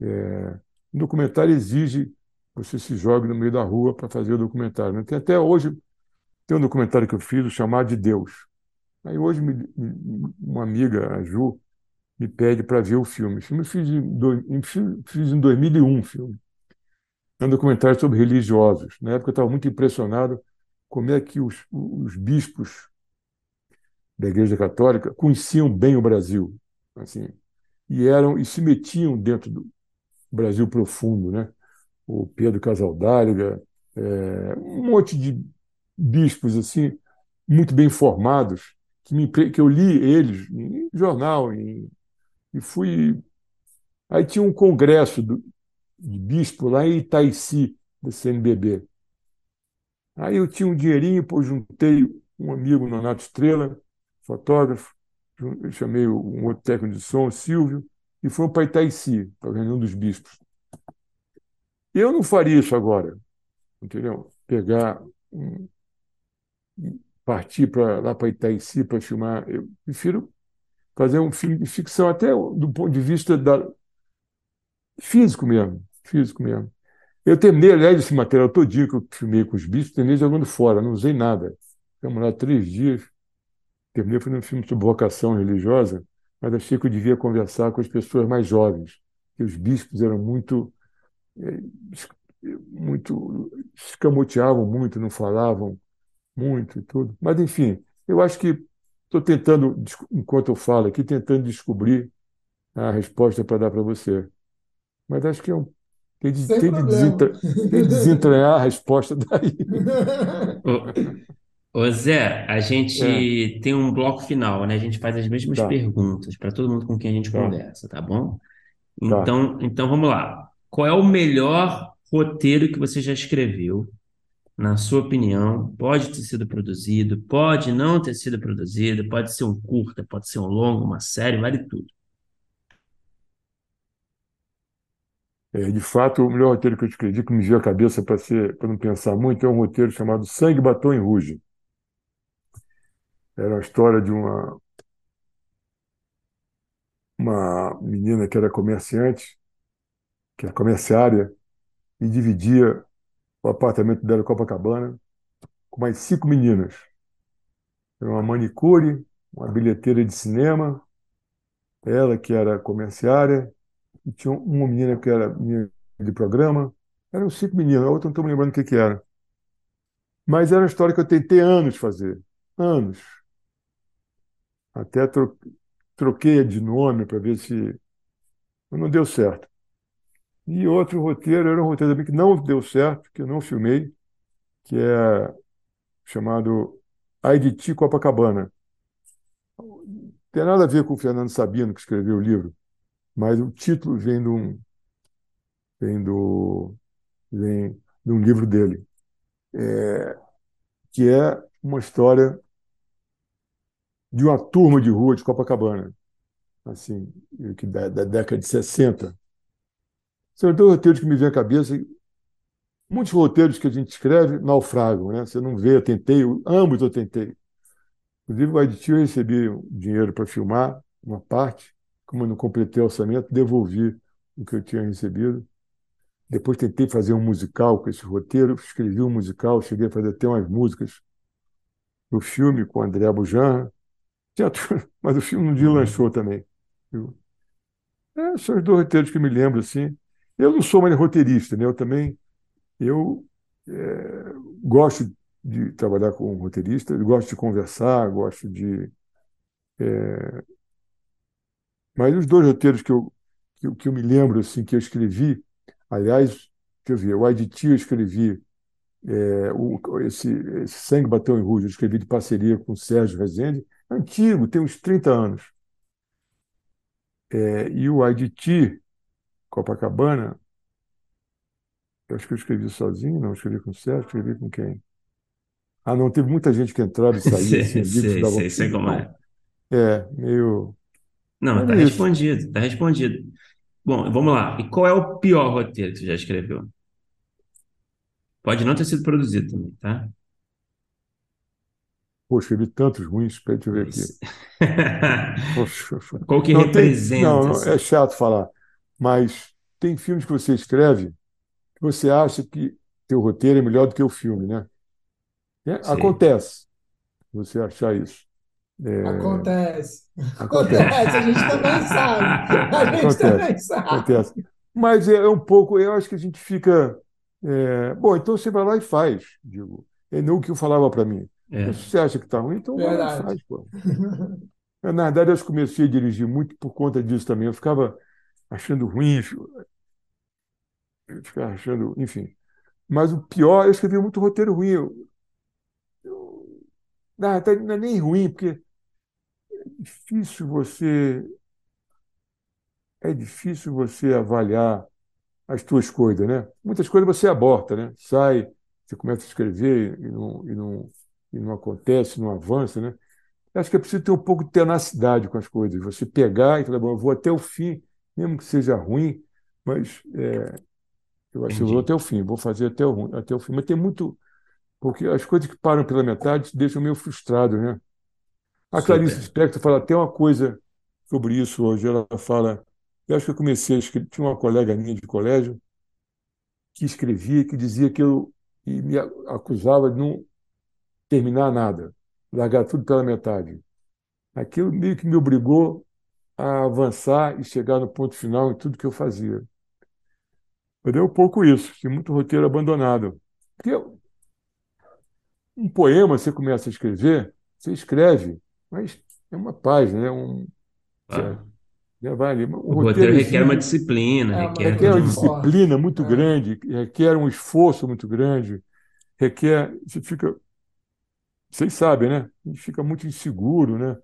S3: É... O documentário exige você se jogue no meio da rua para fazer o documentário. Né? Tem até hoje tem um documentário que eu fiz, o Chamado de Deus. Aí hoje me, uma amiga, a Ju, me pede para ver o filme. Filme eu fiz em, fiz em 2001 filme é um documentário sobre religiosos. Na época eu estava muito impressionado como é que os, os bispos da Igreja Católica conheciam bem o Brasil, assim, e eram e se metiam dentro do Brasil profundo, né? O Pedro Casaldáliga, é, um monte de bispos assim muito bem formados que, me, que eu li eles em jornal em, e fui aí tinha um congresso do, de bispo lá em Itaici, da CNBB. Aí eu tinha um dinheirinho, pô, juntei um amigo, Nonato Estrela, fotógrafo, eu chamei um outro técnico de som, Silvio, e fomos para Itaici, para a reunião dos bispos. Eu não faria isso agora, entendeu? Pegar, um, partir para lá para Itaici para filmar. Eu prefiro fazer um filme de ficção, até do ponto de vista da, físico mesmo físico mesmo. Eu terminei, aliás, esse material todinho que eu filmei com os bichos, terminei jogando fora, não usei nada. Ficamos lá três dias, terminei fazendo um filme sobre vocação religiosa, mas achei que eu devia conversar com as pessoas mais jovens, que os bispos eram muito, eh, muito, escamoteavam muito, não falavam muito e tudo. Mas, enfim, eu acho que estou tentando, enquanto eu falo aqui, tentando descobrir a resposta para dar para você. Mas acho que é um tem de, tem de, desentra... tem de desentranhar a resposta daí.
S2: Ô Zé, a gente é. tem um bloco final, né? A gente faz as mesmas tá. perguntas para todo mundo com quem a gente tá. conversa, tá bom? Tá. Então, tá. então vamos lá. Qual é o melhor roteiro que você já escreveu? Na sua opinião, pode ter sido produzido, pode não ter sido produzido, pode ser um curta, pode ser um longo, uma série, vale tudo.
S3: É, de fato, o melhor roteiro que eu escrevi, que me veio à cabeça para não pensar muito, é um roteiro chamado Sangue, Batom e Ruge. Era a história de uma, uma menina que era comerciante, que era comerciária, e dividia o apartamento dela em Copacabana com mais cinco meninas. Era uma manicure, uma bilheteira de cinema, ela que era comerciária, e tinha uma menina que era menina de programa. Eram cinco meninas, a outra não estou me lembrando o que, que era. Mas era uma história que eu tentei anos fazer. Anos. Até troquei de nome para ver se. não deu certo. E outro roteiro era um roteiro também que não deu certo, que eu não filmei, que é chamado Aiditi Copacabana. Tem nada a ver com o Fernando Sabino, que escreveu o livro, mas o título vem de um, vem do, vem de um livro dele, é, que é uma história de uma turma de rua de Copacabana, assim, da, da década de 60. São dois roteiros que me vêm à cabeça. Muitos roteiros que a gente escreve naufragam, né? Você não vê, eu tentei, ambos eu tentei. Inclusive, o Aditi eu recebi dinheiro para filmar uma parte, como eu não completei o orçamento, devolvi o que eu tinha recebido. Depois tentei fazer um musical com esse roteiro, escrevi um musical, cheguei a fazer até umas músicas no filme com o André Bujan. Mas o filme não deslanchou também. É, são os dois roteiros que me lembro, assim. Eu não sou mais roteirista, né? Eu também eu é, gosto de trabalhar com roteirista, gosto de conversar, gosto de. É... Mas os dois roteiros que eu, que, que, eu me lembro assim que eu escrevi, aliás, deixa eu ver, o IDT eu escrevi, é, o, esse, esse Sangue Bateu em Rouge, eu escrevi de parceria com o Sérgio Rezende, antigo, tem uns 30 anos. É, e o IDT, Copacabana, eu acho que eu escrevi sozinho, não, escrevi com o Sérgio, escrevi com quem? Ah, não, teve muita gente que entrava e saía.
S2: sei, assim, sei, sei, sei como é.
S3: É, meio.
S2: Não, está respondido, está respondido. Bom, vamos lá. E qual é o pior roteiro que você já escreveu? Pode não ter sido produzido também, tá?
S3: Pô, escrevi tantos ruins, deixa eu ver aqui.
S2: Poxa, Qual que não, representa? Tem,
S3: não, não, é chato falar, mas tem filmes que você escreve que você acha que teu roteiro é melhor do que o filme, né? É, acontece você achar isso.
S4: É... Acontece. Acontece. A gente também sabe. A gente acontece, também sabe.
S3: Acontece. Mas é um pouco, eu acho que a gente fica. É... Bom, então você vai lá e faz, digo. É não o que eu falava para mim. É. Se você acha que está ruim, então vai lá e faz, pô. Na verdade, eu comecei a dirigir muito por conta disso também. Eu ficava achando ruim, ficar achando, enfim. Mas o pior, eu escrevi muito roteiro ruim. Eu, eu, não, até não é nem ruim, porque é difícil você é difícil você avaliar as tuas coisas, né? Muitas coisas você aborta, né? Sai, você começa a escrever e não, e não, e não acontece, não avança, né? Acho que é preciso ter um pouco de tenacidade com as coisas. Você pegar e falar, bom, eu vou até o fim, mesmo que seja ruim, mas é, eu acho que eu vou até o fim, vou fazer até o, até o fim. Mas tem muito. Porque as coisas que param pela metade deixam meio frustrado, né? A Clarice Spector fala até uma coisa sobre isso hoje. Ela fala. Eu acho que eu comecei a escrever. Tinha uma colega minha de colégio que escrevia, que dizia que eu. e me acusava de não terminar nada, largar tudo pela metade. Aquilo meio que me obrigou a avançar e chegar no ponto final em tudo que eu fazia. Mas é um pouco isso, tem muito roteiro abandonado. Porque um poema você começa a escrever, você escreve, mas é uma página, é um. Ah.
S2: Já vai ali. Um o roteiro, roteiro requer uma disciplina, é,
S3: requer, requer uma disciplina muito é. grande, requer um esforço muito grande, requer. Você fica. vocês sabem, né? A gente fica muito inseguro, né?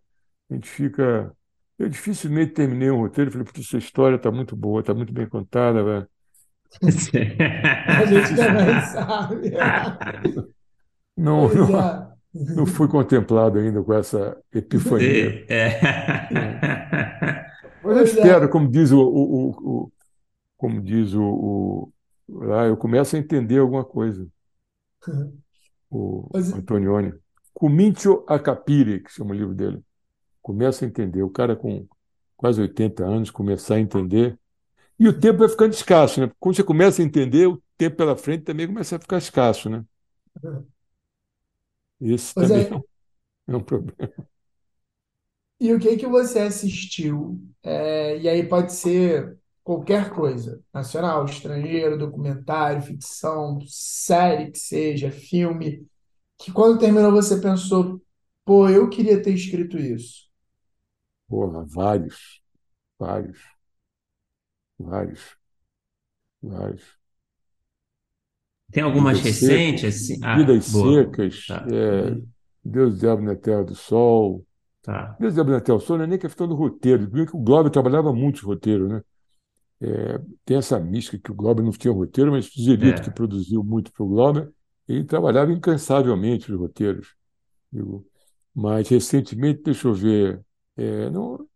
S3: A gente fica. Eu dificilmente terminei um roteiro e falei, putz, essa história está muito boa, está muito bem contada, velho.
S1: A gente também sabe.
S3: Não, não,
S1: é.
S3: não fui contemplado ainda com essa epifania.
S2: É.
S3: Mas eu
S1: é.
S3: espero, como diz o, o, o- como diz o, o- lá, eu começo a entender alguma coisa. O
S1: Pois-
S3: Antonioni. Comincio a capire, que chama o livro dele. Começa a entender. O cara com quase 80 anos começar a entender. E o tempo vai ficando escasso, né? Quando você começa a entender, o tempo pela frente também começa a ficar escasso, né? Esse
S1: Pois
S3: também
S1: é.
S3: é um- é um problema.
S1: E o que que você assistiu? É, e aí pode ser qualquer coisa, nacional, estrangeiro, documentário, ficção, série que seja, filme, que quando terminou você pensou, pô, eu queria ter escrito isso.
S3: Porra, vários, vários, vários, vários.
S2: Tem algumas recentes, assim? Ah,
S3: Vidas
S2: boa.
S3: secas,
S2: Tá.
S3: é, Deus Diabo na Terra do Sol.
S2: Tá.
S3: Deus Diabo na Terra do Sol não é nem questão do roteiro. O Glauber trabalhava muito de roteiro, né? É, tem essa mística que o Glauber não tinha roteiro, mas o Zerito,
S2: É.
S3: que produziu muito para o Glauber, ele trabalhava incansavelmente os roteiros. Mas recentemente, deixa eu ver, é, não,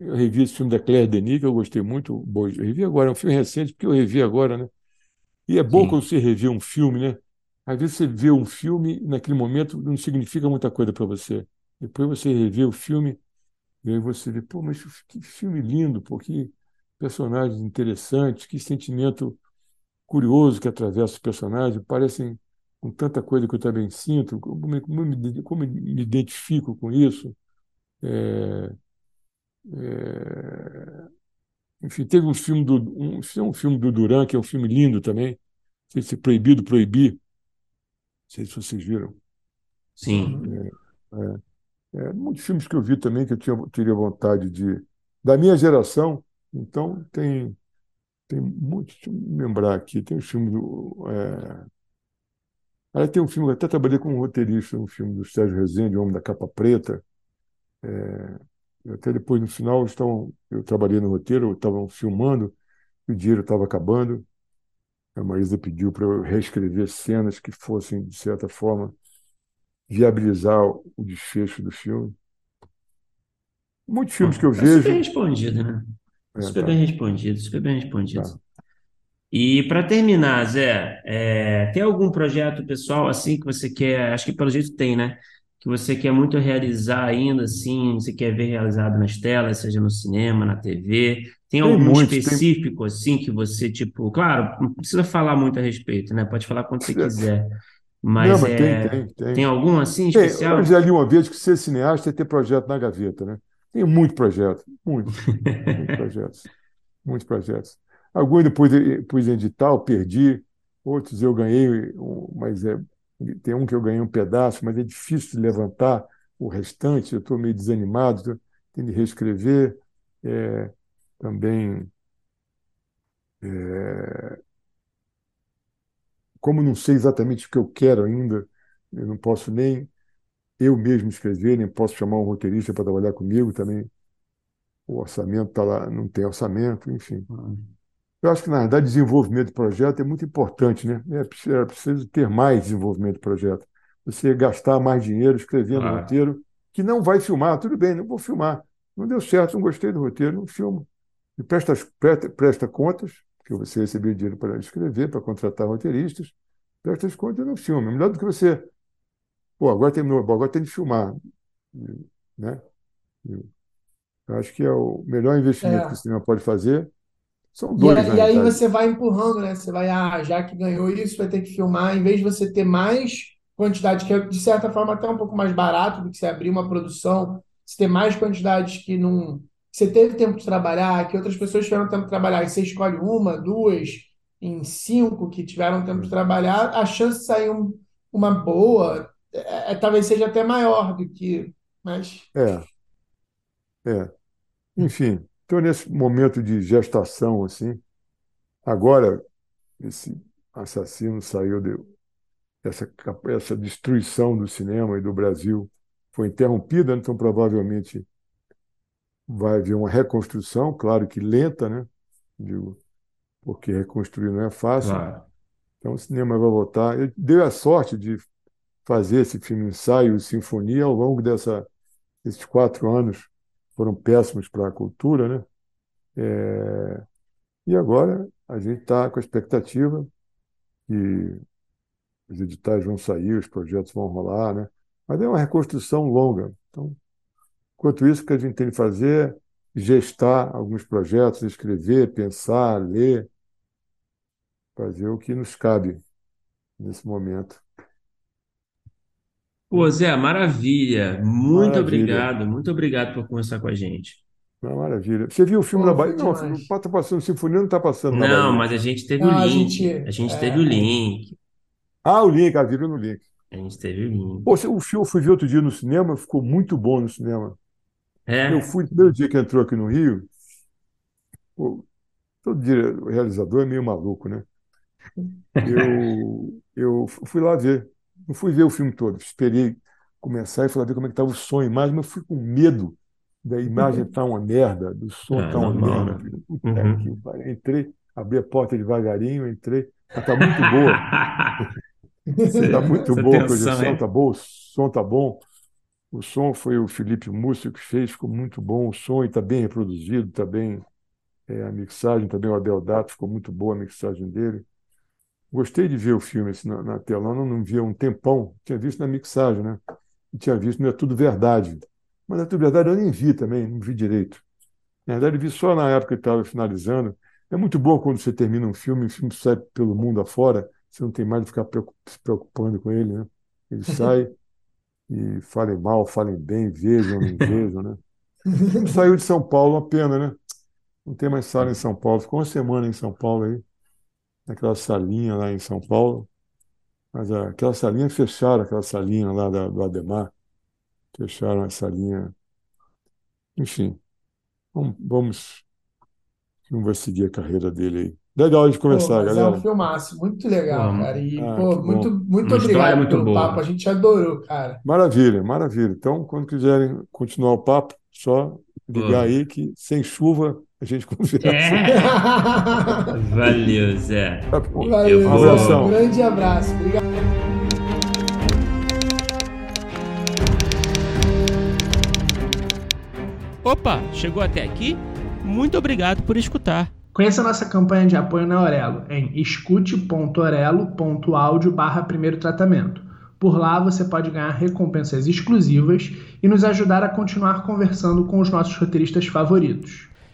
S3: eu revi esse filme da Claire Denis, que eu gostei muito. Bom, eu revi agora, é um filme recente, porque eu revi agora, né? E é bom
S2: Sim.
S3: quando você revê um filme, né? Às vezes você vê um filme naquele momento não significa muita coisa para você. Depois você revê o filme e aí você vê, pô, mas que filme lindo, pô, que personagens interessantes, que sentimento curioso que atravessa os personagens, parecem com tanta coisa que eu também sinto, como, como me, como me identifico com isso. É, é, enfim, teve um filme do um, um filme do Duran, que é um filme lindo também, não sei se Proibido Proibir, não sei se vocês viram.
S2: Sim.
S3: É, muitos filmes que eu vi também que eu tinha, teria vontade de. Da minha geração, então tem, tem muitos. Deixa eu lembrar aqui, tem um filme do. É... Tem um filme, eu até trabalhei com um roteirista, um filme do Sérgio Rezende, O Homem da Capa Preta. É, até depois, no final, estavam, eu trabalhei no roteiro, estavam filmando, e o dinheiro estava acabando. A Maísa pediu para eu reescrever cenas que fossem, de certa forma, viabilizar o desfecho do filme. Muitos filmes que eu
S2: Tá super
S3: vejo.
S2: respondido, né?
S3: É,
S2: Super
S3: tá,
S2: bem respondido, super bem respondido.
S3: tá.
S2: E para terminar, Zé, é, tem algum projeto pessoal assim que você quer? Acho que pelo jeito tem, né? Que você quer muito realizar ainda, assim, você quer ver realizado nas telas, seja no cinema, na TV. Tem
S3: Tem
S2: algum
S3: muitos, tem.
S2: específico assim que você, tipo, claro, não precisa falar muito a respeito, né? Pode falar quando você quiser.
S3: Não,
S2: Mas
S3: mas tem,
S2: é,
S3: tem, tem.
S2: tem algum assim
S3: Tem,
S2: especial?
S3: eu já li uma vez que ser cineasta é ter projeto na gaveta, né? Tem muito projeto, muitos, muitos projetos, muitos projetos. Alguns depois eu pus em edital, perdi, outros eu ganhei, mas é, tem um que eu ganhei um pedaço, mas é difícil de levantar o restante, eu estou meio desanimado, tendo de reescrever. É, também, é, como não sei exatamente o que eu quero ainda, eu não posso nem eu mesmo escrever, nem posso chamar um roteirista para trabalhar comigo também. O orçamento está lá, não tem orçamento, enfim. Eu acho que, na verdade, desenvolvimento de projeto é muito importante, né? É preciso, é preciso ter mais desenvolvimento de projeto. Você gastar mais dinheiro escrevendo um
S2: Claro.
S3: roteiro que não vai filmar, tudo bem, não vou filmar. Não deu certo, não gostei do roteiro, não filmo. E presta, presta, presta contas, porque você recebeu dinheiro para escrever, para contratar roteiristas, presta as contas e não filma. Melhor do que você. Pô, agora terminou, agora tem de filmar. Né? Eu acho que é o melhor investimento
S1: É.
S3: que o cinema pode fazer. São
S1: E,
S3: dois,
S1: a-
S3: na
S1: e aí você vai empurrando, né? Você vai, ah, já que ganhou isso, vai ter que filmar. Em vez de você ter mais quantidade, que é de certa forma até um pouco mais barato do que você abrir uma produção, você ter mais quantidades que não. que Você teve tempo de trabalhar, que outras pessoas tiveram tempo de trabalhar, e você escolhe uma, duas, em cinco que tiveram tempo de trabalhar, a chance de sair um- uma boa é, é- talvez seja até maior do que. Mas.
S3: É, é. Enfim, estou nesse momento de gestação, assim. Agora, esse assassino saiu de, essa, essa destruição do cinema e do Brasil foi interrompida, então provavelmente vai haver uma reconstrução, claro que lenta, né? Digo, porque reconstruir não é fácil. Claro. Então o cinema vai voltar. Eu dei a sorte de fazer esse filme ensaio sinfonia ao longo dessa, desses quatro anos foram péssimos para a cultura, né? É... E agora a gente está com a expectativa que os editais vão sair, os projetos vão rolar, né? Mas é uma reconstrução longa. Então, enquanto isso, o que a gente tem que fazer é gestar alguns projetos, escrever, pensar, ler, fazer o que nos cabe nesse momento.
S2: Pô, Zé, maravilha. Muito maravilha. obrigado, muito obrigado por conversar com a gente.
S3: Maravilha. Você viu o filme Pô, da Bahia? Não, não está passando, Sinfonia não está passando
S2: Não, mas a gente teve não, o link. A gente, a gente é... teve o link.
S3: Ah, o link, ah, viram no link.
S2: A gente teve o link.
S3: Pô, o filme eu fui ver outro dia no cinema, ficou muito bom no cinema.
S2: É.
S3: Eu fui no primeiro dia que entrou aqui no Rio. Pô, todo dia o realizador é meio maluco, né? Eu, eu fui lá ver. Não fui ver o filme todo. Esperei começar e falar ver como é que estava o som e imagem, mas fui com medo da imagem estar tá uma merda, do som estar é, tá uma normal, merda. Né? Puta uhum. que Entrei, abri a porta devagarinho, entrei. Está muito boa. Está muito boa a projeção, está bom, o som está bom. O som foi o Felipe Múcio que fez, ficou muito bom. O som está bem reproduzido, está bem. É, a mixagem também, o Abel Dato, ficou muito boa a mixagem dele. Gostei de ver o filme assim, na, na tela, eu não, não via um tempão, tinha visto na mixagem, né? Tinha visto, não é tudo verdade. Mas não é tudo verdade, eu nem vi também, não vi direito. Na verdade, vi só na época que estava finalizando. É muito bom quando você termina um filme, o filme sai pelo mundo afora, você não tem mais de ficar se preocupando com ele, né? Ele sai e falem mal, falem bem, vejam, não vejam, né? Saiu de São Paulo, uma pena, né? Não tem mais sala em São Paulo. Ficou uma semana em São Paulo aí naquela salinha lá em São Paulo. Mas aquela salinha fecharam, aquela salinha lá da, do Ademar. Fecharam a salinha. Enfim, vamos, vamos. Seguir a carreira dele aí. Legal de conversar, pô, galera.
S4: É um filmaço, muito legal, pô, cara. E, ah, pô, muito, muito obrigado muito pelo boa. papo. A gente adorou, cara.
S3: Maravilha, maravilha. Então, quando quiserem continuar o papo, só ligar aí que sem chuva a gente conversa. É.
S2: Valeu, Zé.
S4: Tá Valeu, um abração. Um grande abraço. Obrigado.
S5: Opa, chegou até aqui? Muito obrigado por escutar.
S4: Conheça nossa campanha de apoio na Aurelo em escute.orelo.audio barra primeiro tratamento. Por lá você pode ganhar recompensas exclusivas e nos ajudar a continuar conversando com os nossos roteiristas favoritos.